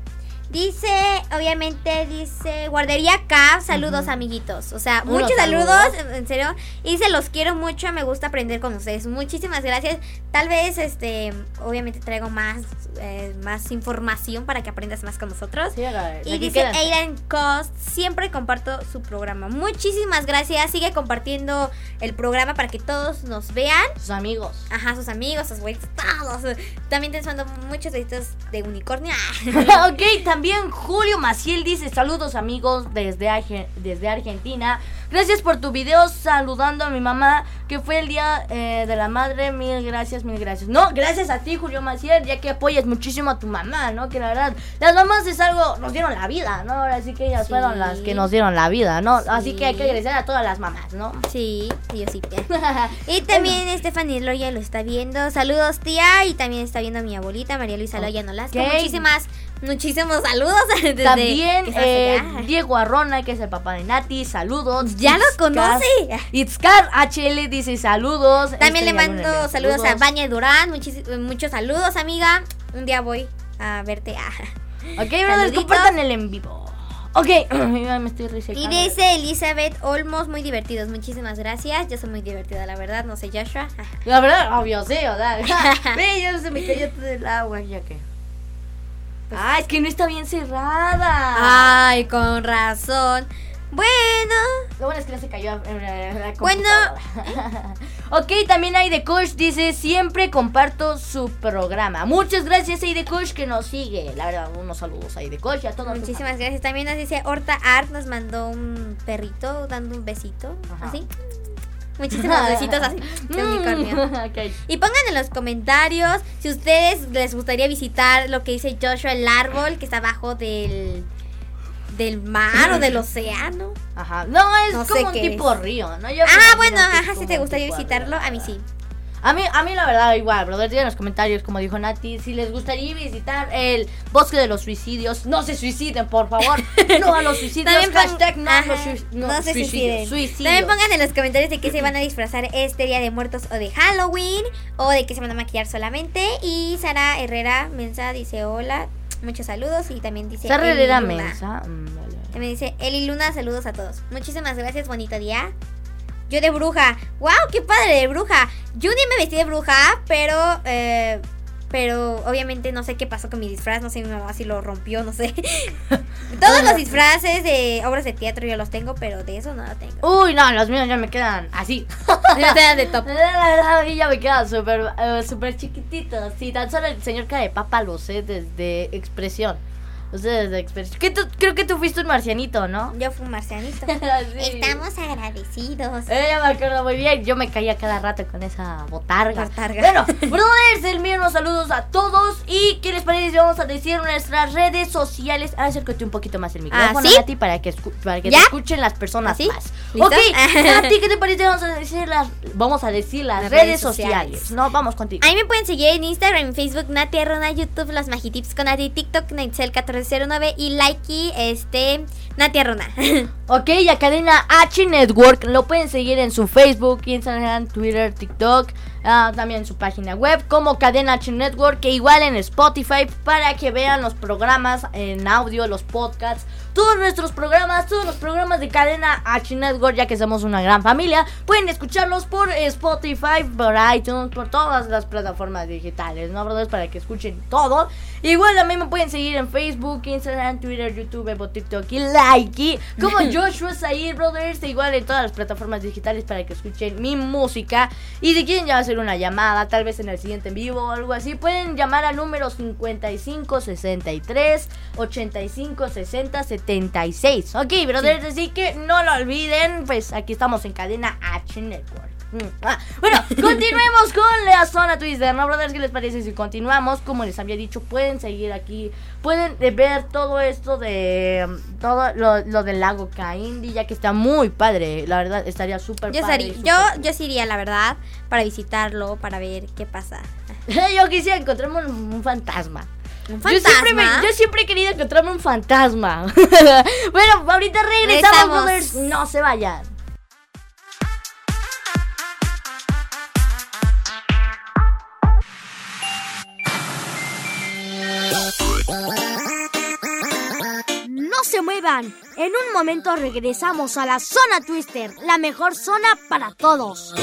Dice, obviamente, dice Guardería K, saludos amiguitos. O sea, muchos saludos, saludos. en serio. Y dice, los quiero mucho, me gusta aprender con ustedes. Muchísimas gracias. Tal vez, este, obviamente traigo más, eh, más información para que aprendas más con nosotros. Sí, Y dice. Aidan Cost, siempre comparto su programa. Muchísimas gracias. Sigue compartiendo el programa para que todos nos vean. Sus amigos. Ajá, sus amigos, sus güeyes, todos. También te mando muchos deditos de unicornio. ok, también Julio Maciel dice saludos amigos desde, desde Argentina. Gracias por tu video saludando a mi mamá que fue el día eh, de la madre. Mil gracias, mil gracias. No, gracias a ti Julio Maciel ya que apoyas muchísimo a tu mamá, ¿no? Que la verdad, las mamás es algo, nos dieron la vida, ¿no? Ahora sí que ellas Sí. fueron las que nos dieron la vida, ¿no? Así que hay que agradecer a todas las mamás, ¿no? Sí, sí, yo sí. Y también Stephanie Loya lo está viendo. Saludos, tía. Y también está viendo a mi abuelita, María Luisa Loya Nolasco. Ok. Muchísimas, muchísimos saludos. desde También eh. Diego Arrona, que es el papá de Nati, saludos. Ya lo Itzcar- conoce. Itzcar HL dice saludos. También le Este, mando Laguna, saludos a Baña Durán. muchos saludos, amiga. Un día voy a verte. ah. Ok, brothers, compartan el en vivo. Ok, me estoy. Y dice Elizabeth Olmos, muy divertidos. Muchísimas gracias. Yo soy muy divertida, la verdad. No sé, Joshua. La verdad, obvio, sí, o sea. Ve, ya se me cayó todo el agua, ya que. Ah, es que no está bien cerrada. Ay, con razón. Bueno, Lo bueno es que no se cayó la, en la Bueno. ok, también Aide Kush dice, siempre comparto su programa. Muchas gracias Aide Kush que nos sigue. La verdad, unos saludos a Aide Kush y a todos. muchísimas gracias. También nos dice Horta Art, nos mandó un perrito dando un besito. Ajá. Así. Muchísimos besitos así. de unicornio. ok. Y pongan en los comentarios si ustedes les gustaría visitar lo que dice Joshua, el árbol que está abajo del, del mar o del océano. Ajá. No, es No como un tipo es. río, ¿no? Yo Ah, bueno, ajá, si te gustaría visitarlo, a mí sí. A mí, a mí la verdad igual, brother, digan en los comentarios, como dijo Nati, si les gustaría visitar el bosque de los suicidios, no se suiciden, por favor. No a los suicidios, También hashtag no, ajá, no no se suiciden. suicidios. También pongan en los comentarios de qué se van a disfrazar este día de muertos o de Halloween o de qué se van a maquillar solamente. Y Sara Herrera Mensa dice hola, muchos saludos y también dice Eli Luna. Mensa. mm, vale. También dice Eli Luna, saludos a todos. Muchísimas gracias, bonito día. Yo de bruja. ¡Wow! ¡Qué padre de bruja! Yo un día me vestí de bruja, pero. eh, pero obviamente no sé qué pasó con mi disfraz. No sé mi mamá si lo rompió, no sé. Todos los disfraces de obras de teatro yo los tengo, pero de eso no lo tengo. Uy, no, los míos ya me quedan así. No te dan de top. La verdad, a mí ya me quedan súper eh, súper chiquititos. Sí, tan solo el señor cara de papa lo sé desde expresión. Ustedes de. ¿Qué tú- creo que tú fuiste un marcianito, ¿no? Yo fui un marcianito. Sí. Estamos agradecidos. Eh, ya me acuerdo muy bien. Yo me caía cada rato con esa botarga. Botarga. Bueno, brothers, el mío unos saludos a todos. ¿Y qué les parece? Vamos a decir nuestras redes sociales. Acércate un poquito más el micrófono, ¿Ah, sí? Para que, para que ¿Ya? te escuchen las personas ¿Así? más. ¿Listo? Ok, Nati, ¿qué te parece? Vamos a decir las, vamos a decir las, Las redes, redes sociales. sociales. No, vamos contigo. Ahí me pueden seguir en Instagram, en Facebook, Nati Arrona, YouTube, Los Magitips con Nati, TikTok, Naitzel1409 y Likey, este, Nati Arrona. Ok, y a Cadena H Network lo pueden seguir en su Facebook, Instagram, Twitter, TikTok, ah, también en su página web como Cadena H Network, que igual en Spotify para que vean los programas en audio, los podcasts, todos nuestros programas, todos los programas de Cadena H Network, ya que somos una gran familia, pueden escucharlos por Spotify, por iTunes, por todas las plataformas digitales, ¿no, brothers? Para que escuchen todo. Igual también me pueden seguir en Facebook, Instagram, Twitter, YouTube, TikTok y Likey, como Joshua Zahir Brothers, igual en todas las plataformas digitales para que escuchen mi música. Y si quieren ya hacer una llamada, tal vez en el siguiente en vivo o algo así, pueden llamar al número 55 63 85 60 76. Ok, brothers, así que no lo olviden, pues aquí estamos en cadena H Network. Mm, ah, Bueno, continuemos con la zona Twister, ¿no, brothers? ¿Qué les parece si continuamos? Como les había dicho, pueden seguir aquí, pueden eh, ver todo esto de um, todo lo, lo del lago Kaindi, ya que está muy padre. La verdad, estaría súper Yo, padre. yo, cool. yo sí iría, la verdad, para visitarlo, para ver qué pasa. yo quisiera encontrarme un, un fantasma. ¿Un Yo siempre, me- yo siempre he querido encontrarme un fantasma. bueno, ahorita regresamos, Regresamos. brothers. No se vayan. En un momento regresamos a la zona Twister, la mejor zona para todos.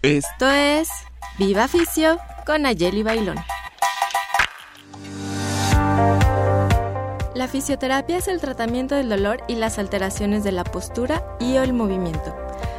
Esto es Viva Ficio con Ayeli Bailón. La fisioterapia es el tratamiento del dolor y las alteraciones de la postura y o el movimiento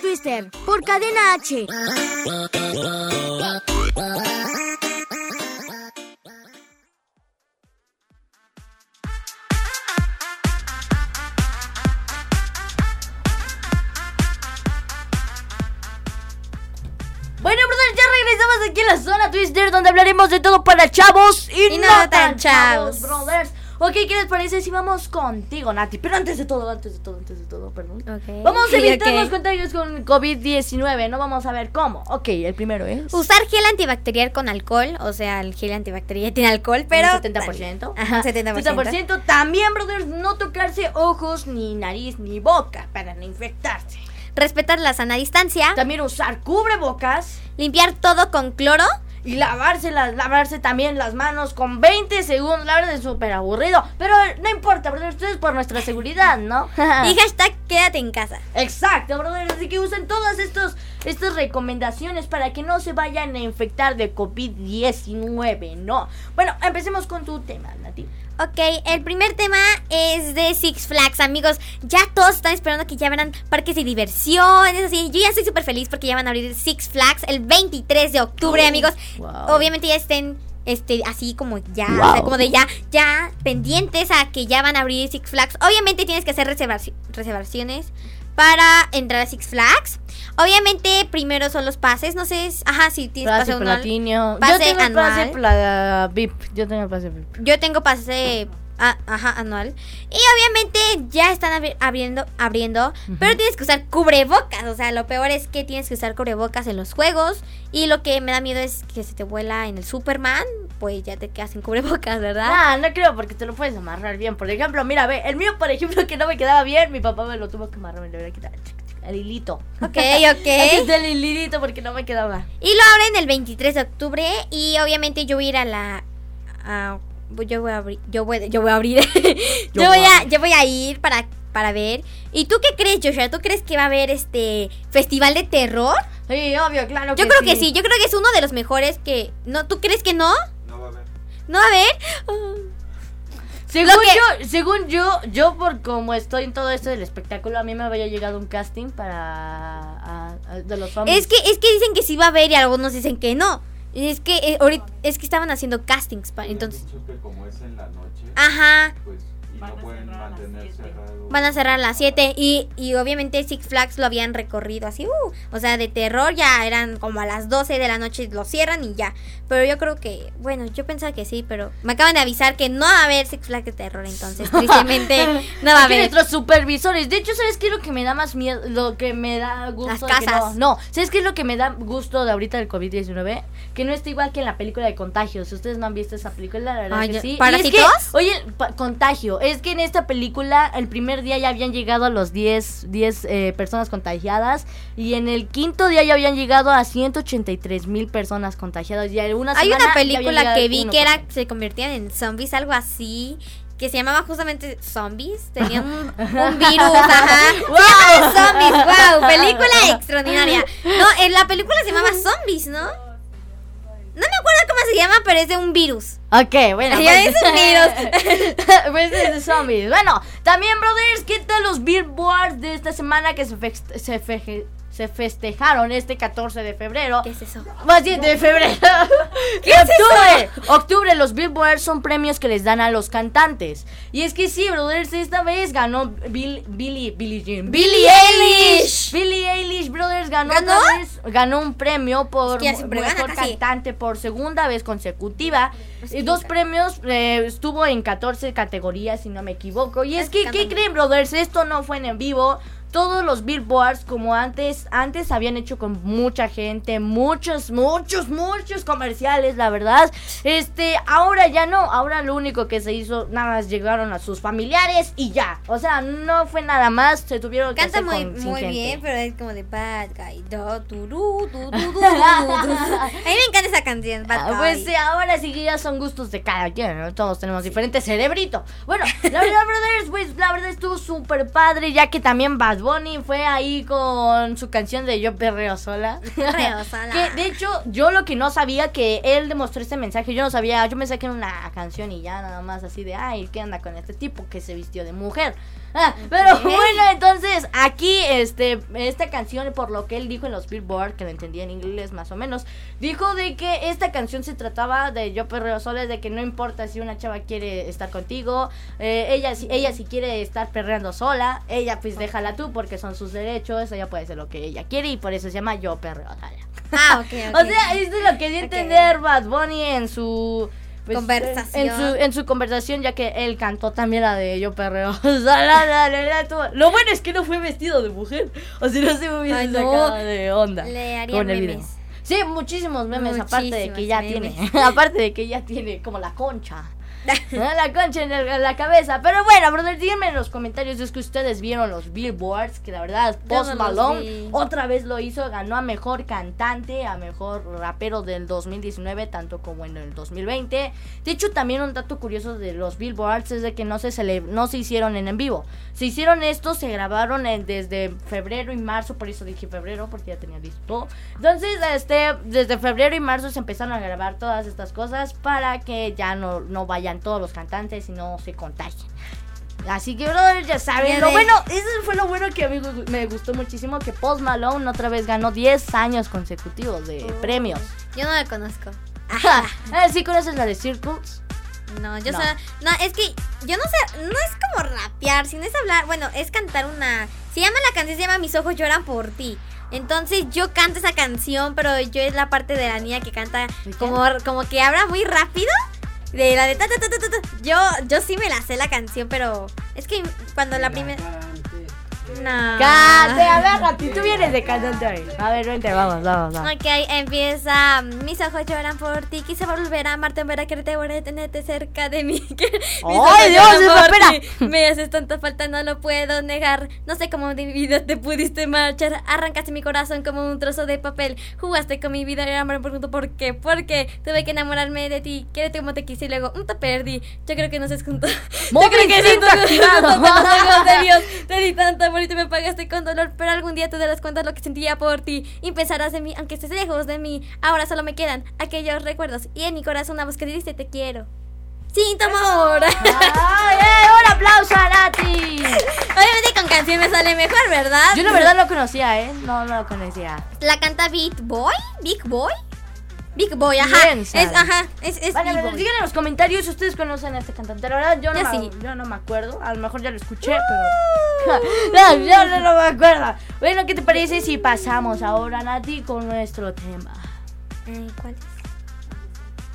Twister por Cadena H. Bueno, brothers, ya regresamos aquí en la zona Twister donde hablaremos de todo para chavos y, Y no, tan chavos, chavos. brothers. Ok, ¿qué les parece si vamos contigo, Nati? Pero antes de todo, antes de todo, antes de todo, perdón. Vamos a evitar Ok. los contagios con COVID-19, no vamos a ver cómo. Ok, el primero es... Usar gel antibacterial con alcohol, o sea, el gel antibacterial tiene alcohol, pero... Un 70%. Ajá, un 70%. 70%. También, brothers, no tocarse ojos, ni nariz, ni boca para no infectarse. Respetar la sana distancia. También usar cubrebocas. Limpiar todo con cloro. Y lavarse, las, lavarse también las manos con 20 segundos. La verdad es súper aburrido. Pero no importa, brothers, esto es por nuestra seguridad, ¿no? y hashtag quédate en casa. Exacto, brothers. Así que usen todas estos, estas recomendaciones para que no se vayan a infectar de COVID-19, ¿no? Bueno, empecemos con tu tema, Nati. Ok, el primer tema es de Six Flags, amigos. Ya todos están esperando que ya verán parques de diversión. Es así, yo ya estoy súper feliz porque ya van a abrir Six Flags el 23 de octubre, Oh, amigos. wow. Obviamente ya estén este así como ya, o sea, como de ya, ya pendientes a que ya van a abrir Six Flags. Obviamente tienes que hacer reservaci- reservaciones para entrar a Six Flags. Obviamente primero son los pases, no sé, ajá, si tienes Pase pase platino. Pase Yo tengo pase anual. pla- VIP. Yo tengo pase VIP. Yo tengo pase ah, ajá, anual. Y obviamente ya están abri- abriendo, abriendo. Pero tienes que usar cubrebocas. O sea, lo peor es que tienes que usar cubrebocas en los juegos. Y lo que me da miedo es que se te vuela en el Superman. Pues ya te quedas sin cubrebocas, ¿verdad? Ah, no creo porque te lo puedes amarrar bien. Por ejemplo, mira, ve, el mío, por ejemplo, que no me quedaba bien, mi papá me lo tuvo que amarrar, me lo voy a quitar. El hilito. Ok, ok. está el hilito porque no me quedaba. Y lo abren el 23 de octubre. Y obviamente yo voy a ir a la. a- yo voy a abrir. Yo voy, yo voy a abrir. yo, Yo voy a, a- yo voy a ir para, para ver. ¿Y tú qué crees, Joshua? ¿Tú crees que va a haber este festival de terror? Sí, obvio, claro Yo creo que sí, yo creo que es uno de los mejores que. ¿No? ¿Tú crees que no? No va a haber. ¿No va a haber? Según que- yo, según yo, yo por como estoy en todo esto del espectáculo, a mí me había llegado un casting para a- a- de los famosos. Es que, es que dicen que sí va a haber y algunos dicen que no. Es que eh, ahorita es que estaban haciendo castings, pa- entonces. Dicho que como es en la noche, Ajá. pues, y no pueden mantener cerrado. Van a cerrar a las 7 y, y obviamente Six Flags lo habían recorrido así, uh, o sea, de terror ya eran como a las 12 de la noche lo cierran y ya. Pero yo creo que, bueno, yo pensaba que sí, pero me acaban de avisar que no va a haber Six Flags de terror, entonces tristemente no va a haber. nuestros supervisores. De hecho, ¿sabes qué es lo que me da más miedo? Lo que me da gusto. Las casas. No, no. ¿sabes qué es lo que me da gusto de ahorita del COVID-19? Que no está igual que en la película de Contagios. Ustedes no han visto esa película, la verdad Ay, que sí. Y es ¿Parásitos? que, oye, pa- Contagio. Es que en esta película, el primer día ya habían llegado a los 10, 10 eh, personas contagiadas. Y en el quinto día ya habían llegado a 183 mil personas contagiadas. Y en una Hay una película que vi que era se convertían en zombies, algo así. Que se llamaba justamente Zombies. Tenían un, un virus, ajá. Se llama Zombies, wow. Película extraordinaria. No, en la película se llamaba Zombies, ¿no? No me acuerdo cómo se llama, pero es de un virus. Ok, bueno. Ya pues- es un virus. pues es de zombies. Bueno, también, brothers, ¿qué tal los billboards de esta semana que se, fex- se, feje- se festejaron este 14 de febrero? ¿Qué es eso? Más bien de febrero. ¿Qué De es octubre. Octubre, los billboards son premios que les dan a los cantantes. Y es que sí, brothers, esta vez ganó Bill, Billy, Billy Jean. Billie Eilish. Billie Eilish, brothers, ganó, ¿Ganó? vez- ganó un premio por Es que mejor cantante por segunda vez consecutiva. Pues Y dos premios, eh, estuvo en 14 categorías, si no me equivoco. Y es Es que, que ¿qué creen, brothers? Esto no fue en vivo. Todos los billboards, como antes, antes habían hecho con mucha gente, muchos, muchos, muchos comerciales, la verdad. Este, ahora ya no, ahora lo único que se hizo, nada más llegaron a sus familiares y ya. O sea, no fue nada más, se tuvieron que Canta hacer muy, muy gente. bien, pero es como de Bad Guy. Do, turú, du, du, du, du, du. A mí me encanta esa canción, Bad Ah, Guy. Pues sí, ahora sí que ya son gustos de cada quien, ¿no? Todos tenemos diferente cerebrito. Bueno, la verdad, brothers, pues la verdad estuvo súper padre, ya que también Bad Bunny fue ahí con su canción de Yo Perreo Sola. Perreo sola. que de hecho, yo lo que no sabía que él demostró este mensaje, yo no sabía, yo pensé que era una canción y ya nada más así de, ay, ¿qué anda con este tipo que se vistió de mujer? Ah, pero bueno, entonces aquí este esta canción por lo que él dijo en los Billboard, que lo entendía en inglés más o menos, dijo de que esta canción se trataba de yo perreo sola, de que no importa si una chava quiere estar contigo, eh, ella si ella si quiere estar perreando sola, ella pues déjala tú porque son sus derechos, ella puede hacer lo que ella quiere y por eso se llama yo perreo sola. Ah, ok, ok. O sea, esto es lo que dio a entender Bad Bunny en su pues, Conversación. En su, en su conversación, ya que él cantó también la de Yo Perreo. O sea, la- la- la-. Lo bueno es que no fue vestido de mujer. O si no se me hubiese Ay, no. sacado de onda. Le haría con el memes. video. Sí, muchísimos memes, aparte de que ya memes. tiene. aparte de que ya tiene como la concha. La concha en, la cabeza. Pero bueno, brother, díganme en los comentarios es que ustedes vieron los billboards. Que la verdad, Post Malone otra vez lo hizo. Ganó a mejor cantante, a mejor rapero del 2019, tanto como en el 2020. De hecho, también un dato curioso de los billboards es de que no se, cele- no se hicieron en, en vivo. Se hicieron estos, se grabaron en- desde febrero y marzo. Por eso dije febrero, porque ya tenía listo. Entonces, este, desde febrero y marzo se empezaron a grabar todas estas cosas para que ya no, no vayan todos los cantantes y no se contagien. Así que, brother, ya saben. Lo bueno, eso fue lo bueno que a mí me gustó muchísimo: que Post Malone otra vez ganó 10 años consecutivos de premios. Yo no la conozco. Ah, ¿Sí conoces la de Circles? No, yo No. solo. No, es que yo no sé. No es como rapear, sino es hablar. Bueno, es cantar una. Se llama la canción, se llama Mis ojos lloran por ti. Entonces yo canto esa canción, pero yo es la parte de la niña que canta como, como que habla muy rápido. De la de ta, ta, ta, ta, ta, ta. Yo, yo sí me la sé la canción, pero es que cuando la primera. No. Cante, a ver, Rati, tú vienes de cantante hoy. A ver, vente, vamos, vamos, vamos. Ok, empieza. Mis ojos lloran por ti. Quise volver a amarte, ver a quererte, volver a tenerte cerca de mí. que ¡Ay, Dios, espera! Me haces tanta falta, no lo puedo negar. No sé cómo de mi vida te pudiste marchar. Arrancaste mi corazón como un trozo de papel. Jugaste con mi vida y ahora me pregunto por qué. Porque tuve que enamorarme de ti. Quédate como te quise y luego mm, te perdí. Yo creo que nos es juntos. Yo creo que Dios. Te di tanto te me pagaste con dolor, pero algún día te darás cuenta de lo que sentía por ti y pensarás en mí, aunque estés lejos de mí. Ahora solo me quedan aquellos recuerdos y en mi corazón una voz que dice te quiero. Amor. ¡Ay, eh! ¡Un aplauso a Nati! Obviamente con canción me sale mejor, ¿verdad? Yo la verdad no conocía, ¿eh? No, no lo conocía. La canta Beat Boy, Big Boy. Big Boy, ajá. Es, ajá, es, es Big Boy. digan en los comentarios si ustedes conocen a este cantante. La verdad, yo no, me, sí. yo no me acuerdo. A lo mejor ya lo escuché, pero. no, yo no, no me acuerdo. Bueno, ¿qué te parece si pasamos ahora, Nati, con nuestro tema? Eh, ¿Cuál es?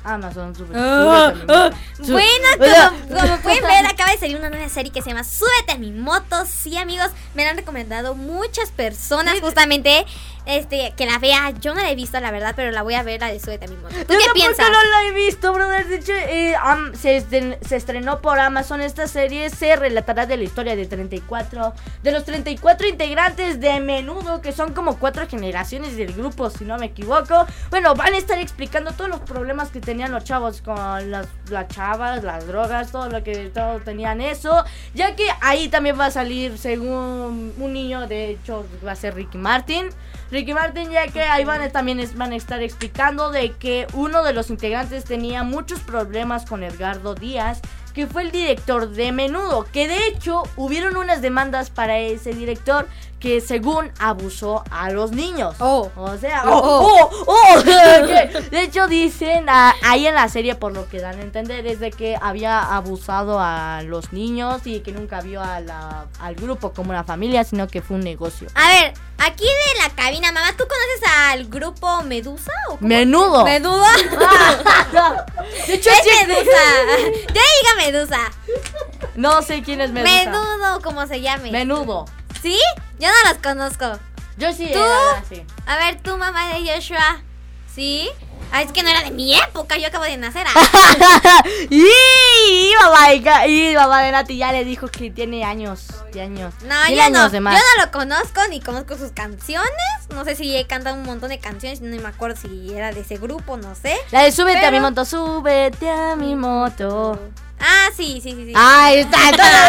Amazon Super. Ah, ah. Su- Bueno, como, como pueden ver, acaba de salir una nueva serie que se llama Súbete a mi moto. Sí, amigos, me la han recomendado muchas personas justamente este que la vea. Yo no la he visto, la verdad, pero la voy a ver, la de Súbete a mi moto. ¿Tú Yo qué tampoco piensas? no la he visto, brother. De hecho, eh, se, se estrenó por Amazon. Esta serie se relatará de la historia de 34, de los 34 integrantes de Menudo, que son como cuatro generaciones del grupo, si no me equivoco. Bueno, van a estar explicando todos los problemas que tenían los chavos con las, las chavas, las drogas, todo lo que todos tenían eso. Ya que ahí también va a salir, según un niño, de hecho, va a ser Ricky Martin. Ricky Martin, ya que ahí van también es- van a estar explicando de que uno de los integrantes tenía muchos problemas con Edgardo Díaz, que fue el director de Menudo, que de hecho hubieron unas demandas para ese director que según abusó a los niños. Oh. O sea, Oh, oh, oh, oh, de hecho dicen ah, ahí en la serie por lo que dan a entender es de que había abusado a los niños y que nunca vio a la- al grupo como una familia, sino que fue un negocio. A ver, aquí de la cabina, mamá, ¿tú conoces al grupo Medusa? ¿o cómo? Menudo. ¿Menudo? De hecho, es sí Medusa. Ya diga Medusa. No sé quién es Medusa. Menudo, como se llame. Menudo. ¿Sí? Yo no los conozco. Yo sí, ¿Tú? así. A ver, tú, mamá de Joshua. ¿Sí? Ah, es que no era de mi época, yo acabo de nacer. ah. y, y mamá, de- y mamá de Nati ya le dijo que tiene años, de años. No, yo no. Yo no lo conozco ni conozco sus canciones. No sé si he cantado un montón de canciones. No me acuerdo si era de ese grupo, no sé. La de súbete a mi moto, súbete a mi moto. Ah, sí, sí, sí. sí. Ahí está, entonces,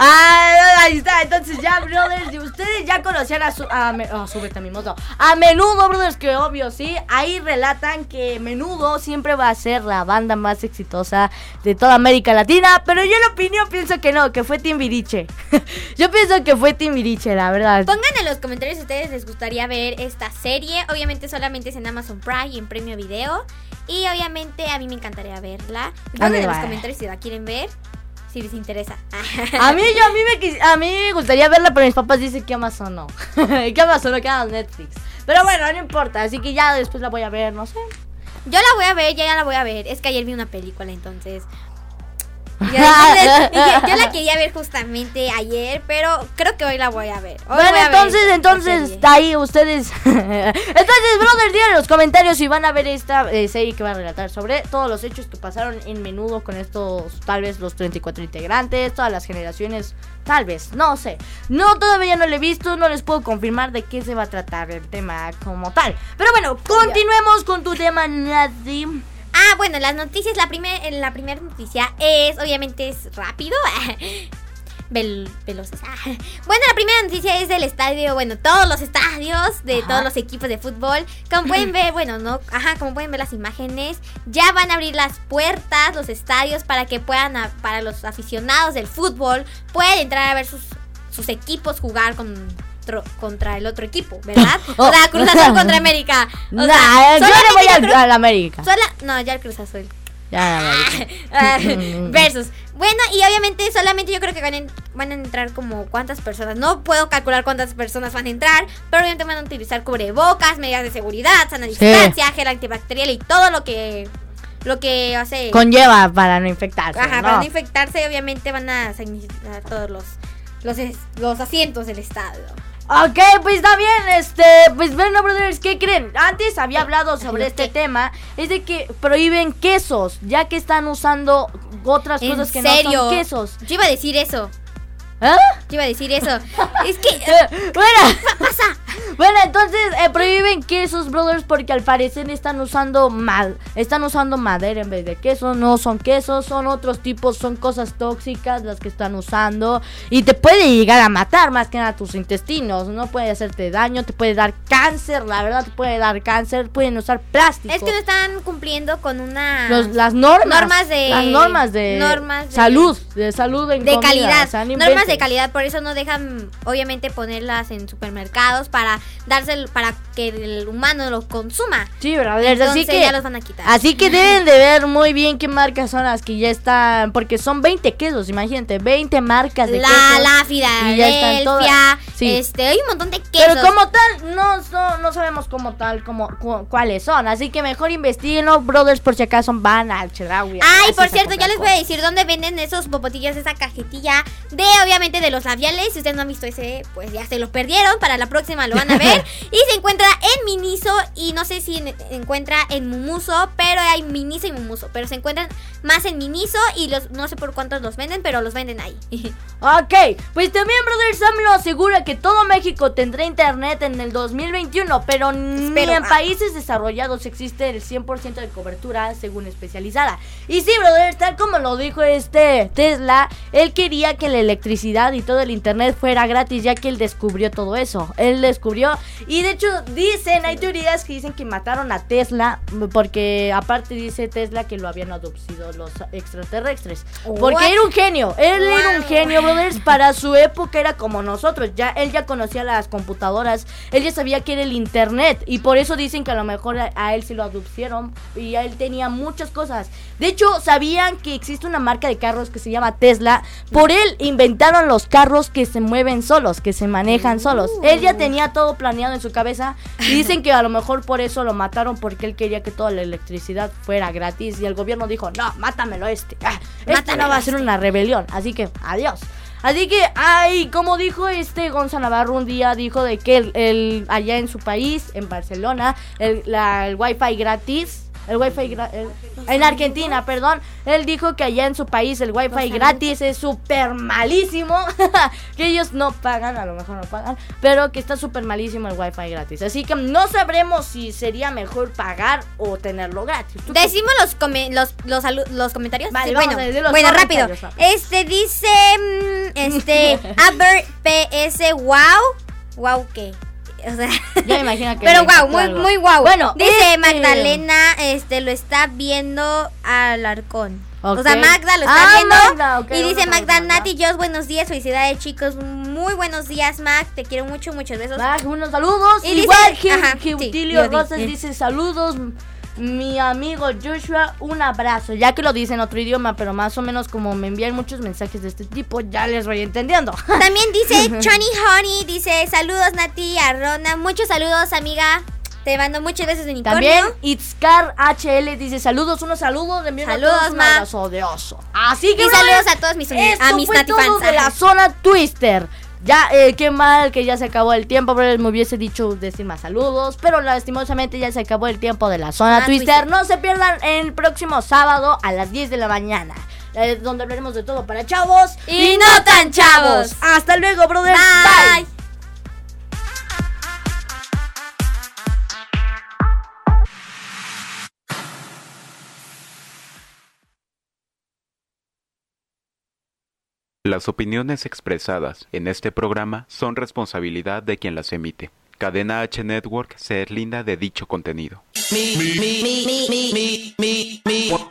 ah, ahí está, entonces ya, brothers, si ustedes ya conocían a su, a, me- oh, súbete a mi moto, a Menudo, brothers, que obvio, sí, ahí relatan que Menudo siempre va a ser la banda más exitosa de toda América Latina, pero yo en opinión pienso que no, que fue Timbiriche, yo pienso que fue Timbiriche, la verdad. Pongan en los comentarios si ustedes les gustaría ver esta serie. Obviamente solamente es en Amazon Prime y en Premio Video. Y obviamente a mí me encantaría verla. Pongan mí en los comentarios si la quieren ver. Si les interesa. A mí, yo, a mí me, quis- a mí me gustaría verla, pero mis papás dicen que Amazon no, que Amazon no, que Amazon Netflix, pero bueno, no importa, así que ya después la voy a ver, no sé. Yo la voy a ver, ya, ya la voy a ver. Es que ayer vi una película, entonces. Entonces, dije, yo la quería ver justamente ayer, pero creo que hoy la voy a ver. Hoy Bueno, a ver entonces, entonces, ahí ustedes. entonces, brother, digan en los comentarios si van a ver esta eh, serie que va a relatar sobre todos los hechos que pasaron en menudo con estos, tal vez los 34 integrantes, todas las generaciones, tal vez, no sé. No, todavía no lo he visto, no les puedo confirmar de qué se va a tratar el tema como tal. Pero bueno, continuemos con tu tema, Nati. Ah, bueno, las noticias, la, primer, la primera noticia es, obviamente es rápido. Vel- veloces. Ah. Bueno, la primera noticia es del estadio, bueno, todos los estadios de Ajá. todos los equipos de fútbol. Como pueden ver, bueno, no, ajá, como pueden ver las imágenes, ya van a abrir las puertas, los estadios para que puedan, a- para los aficionados del fútbol, puedan entrar a ver sus, sus equipos jugar con contra el otro equipo, ¿verdad? O sea, Cruz Azul contra América. O Nah, sea, yo le voy al- creo- a la América. Sola, no, ya el Cruz Azul. Ya, América. Ah, Versus. Bueno, y obviamente solamente yo creo que van a, en- van a entrar como cuántas personas. No puedo calcular cuántas personas van a entrar, pero obviamente van a utilizar cubrebocas, medidas de seguridad, sana distancia, gel antibacterial y todo lo que lo que hace Conlleva para no infectarse. Ajá, ¿no? para no infectarse, obviamente van a sanitizar todos los los, los asientos del estadio. Ok, pues está bien, este, pues bueno, brothers, ¿qué creen? Antes había hablado sobre este tema, es de que prohíben quesos, ya que están usando otras ¿En cosas que serio? no son quesos. Yo iba a decir eso. ¿Ah? Yo iba a decir eso. es que bueno, Bueno, entonces eh, prohíben quesos, brothers, porque al parecer están usando mal, están usando madera en vez de queso, no son quesos, son otros tipos, son cosas tóxicas las que están usando. Y te puede llegar a matar más que nada tus intestinos, no puede hacerte daño, te puede dar cáncer, la verdad te puede dar cáncer, pueden usar plástico. es que no están cumpliendo con una Los- las normas, normas de las normas de, normas de- salud, de salud en de comida, calidad, o sea, no normas de calidad, por eso no dejan obviamente ponerlas en supermercados para darse para que el humano lo consuma. Sí, brothers, así Entonces que ya los van a quitar. Así que deben de ver muy bien qué marcas son las que ya están, porque son 20 quesos, imagínate, 20 marcas de la, quesos. la y ya están todas. Filadelfia, Sí. este, hay un montón de quesos. Pero como tal, no, no, no sabemos como tal como cu- cuáles son. Así que mejor investiguenlo, brothers, por si acaso van al Chedraui. Ay, por cierto, ya les voy a decir dónde venden esos popotillas, esa cajetilla de, obviamente, de los labiales. Si ustedes no han visto ese, pues ya se los perdieron. Para la próxima lo van a ver. y se encuentra en Miniso y no sé si en- encuentra en Mumuso, pero hay Miniso y Mumuso. Pero se encuentran más en Miniso y los no sé por cuántos los venden, pero los venden ahí. Ok, pues también Brothers AMLO asegura que todo México tendrá internet en el 2021, pero ni en ah. países desarrollados existe el 100% de cobertura según especializada. Y sí, Brothers, tal como lo dijo este Tesla, él quería que la electricidad y todo el internet fuera gratis ya que él descubrió todo eso. Él descubrió y de hecho dicen, hay teorías que dicen que mataron a Tesla porque aparte dice Tesla que lo habían adoptado los extraterrestres. Porque era un genio, él era un genio, brothers, para su época era como nosotros, ya él ya conocía las computadoras, él ya sabía que era el internet y por eso dicen que a lo mejor a, a él se lo adoptaron y a él tenía muchas cosas. De hecho, sabían que existe una marca de carros que se llama Tesla, por él inventaron los carros que se mueven solos, que se manejan solos. Él ya tenía todo planeado en su cabeza y dicen que a lo mejor por eso lo mataron porque él quería que toda la electricidad fuera gratis y el gobierno dijo, "No, mátamelo este." Ah, este no va a ser este. una rebelión, así que adiós. Así que, ay, como dijo este Gonzalo Navarro un día, dijo de que el, el- allá en su país, en Barcelona, el, la, el wifi gratis, el wifi gra- el- en Argentina, perdón, él dijo que allá en su país el wifi gratis es súper malísimo, que ellos no pagan, a lo mejor no pagan, pero que está súper malísimo el wifi gratis. Así que no sabremos si sería mejor pagar o tenerlo gratis. ¿Tú qué Decimos los, come- los, los, comentarios. Vale, Sí, vamos bueno, a decir los bueno rápido. Este dice. mm, Este. Aber PS. Wow. Wow, ¿qué? O sea. Ya me imagino que Pero wow, muy, algo. muy wow. Bueno, dice este- Magdalena, este lo está viendo al arcón. O sea, Magda lo está Ah, viendo. Magda, y dice Magda. Nati, Jos, buenos días, felicidades chicos. Muy buenos días, Mag. Te quiero mucho, muchos besos. Mag, unos saludos. Y dice- Igual que, ajá, que sí, Utilio yo di- Rosas dice saludos. Mi amigo Joshua, un abrazo. Ya que lo dice en otro idioma, pero más o menos como me envían muchos mensajes de este tipo, ya les voy entendiendo. También dice Chani Honey, dice saludos Nati, a Rona, muchos saludos amiga, te mando muchos besos de unicornio. También Itzcar HL dice saludos, unos saludos, le envío a Saludos, todos un abrazo de oso. Así que Y saludos a todos mis esto a mis fue Nati todo fans. de la zona Twister. Ya, eh, qué mal que ya se acabó el tiempo, pero me hubiese dicho decir más saludos. Pero lastimosamente ya se acabó el tiempo de la zona Ah, Twister. Twister. No se pierdan el próximo sábado a las 10 de la mañana. eh, donde hablaremos de todo para chavos Y no tan chavos. Hasta luego, brothers. Bye. Bye. Las opiniones expresadas en este programa son responsabilidad de quien las emite. Cadena H Network se deslinda de dicho contenido.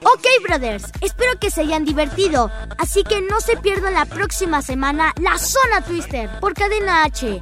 Ok, brothers, espero que se hayan divertido. Así que no se pierdan la próxima semana la Zona Twister por Cadena H.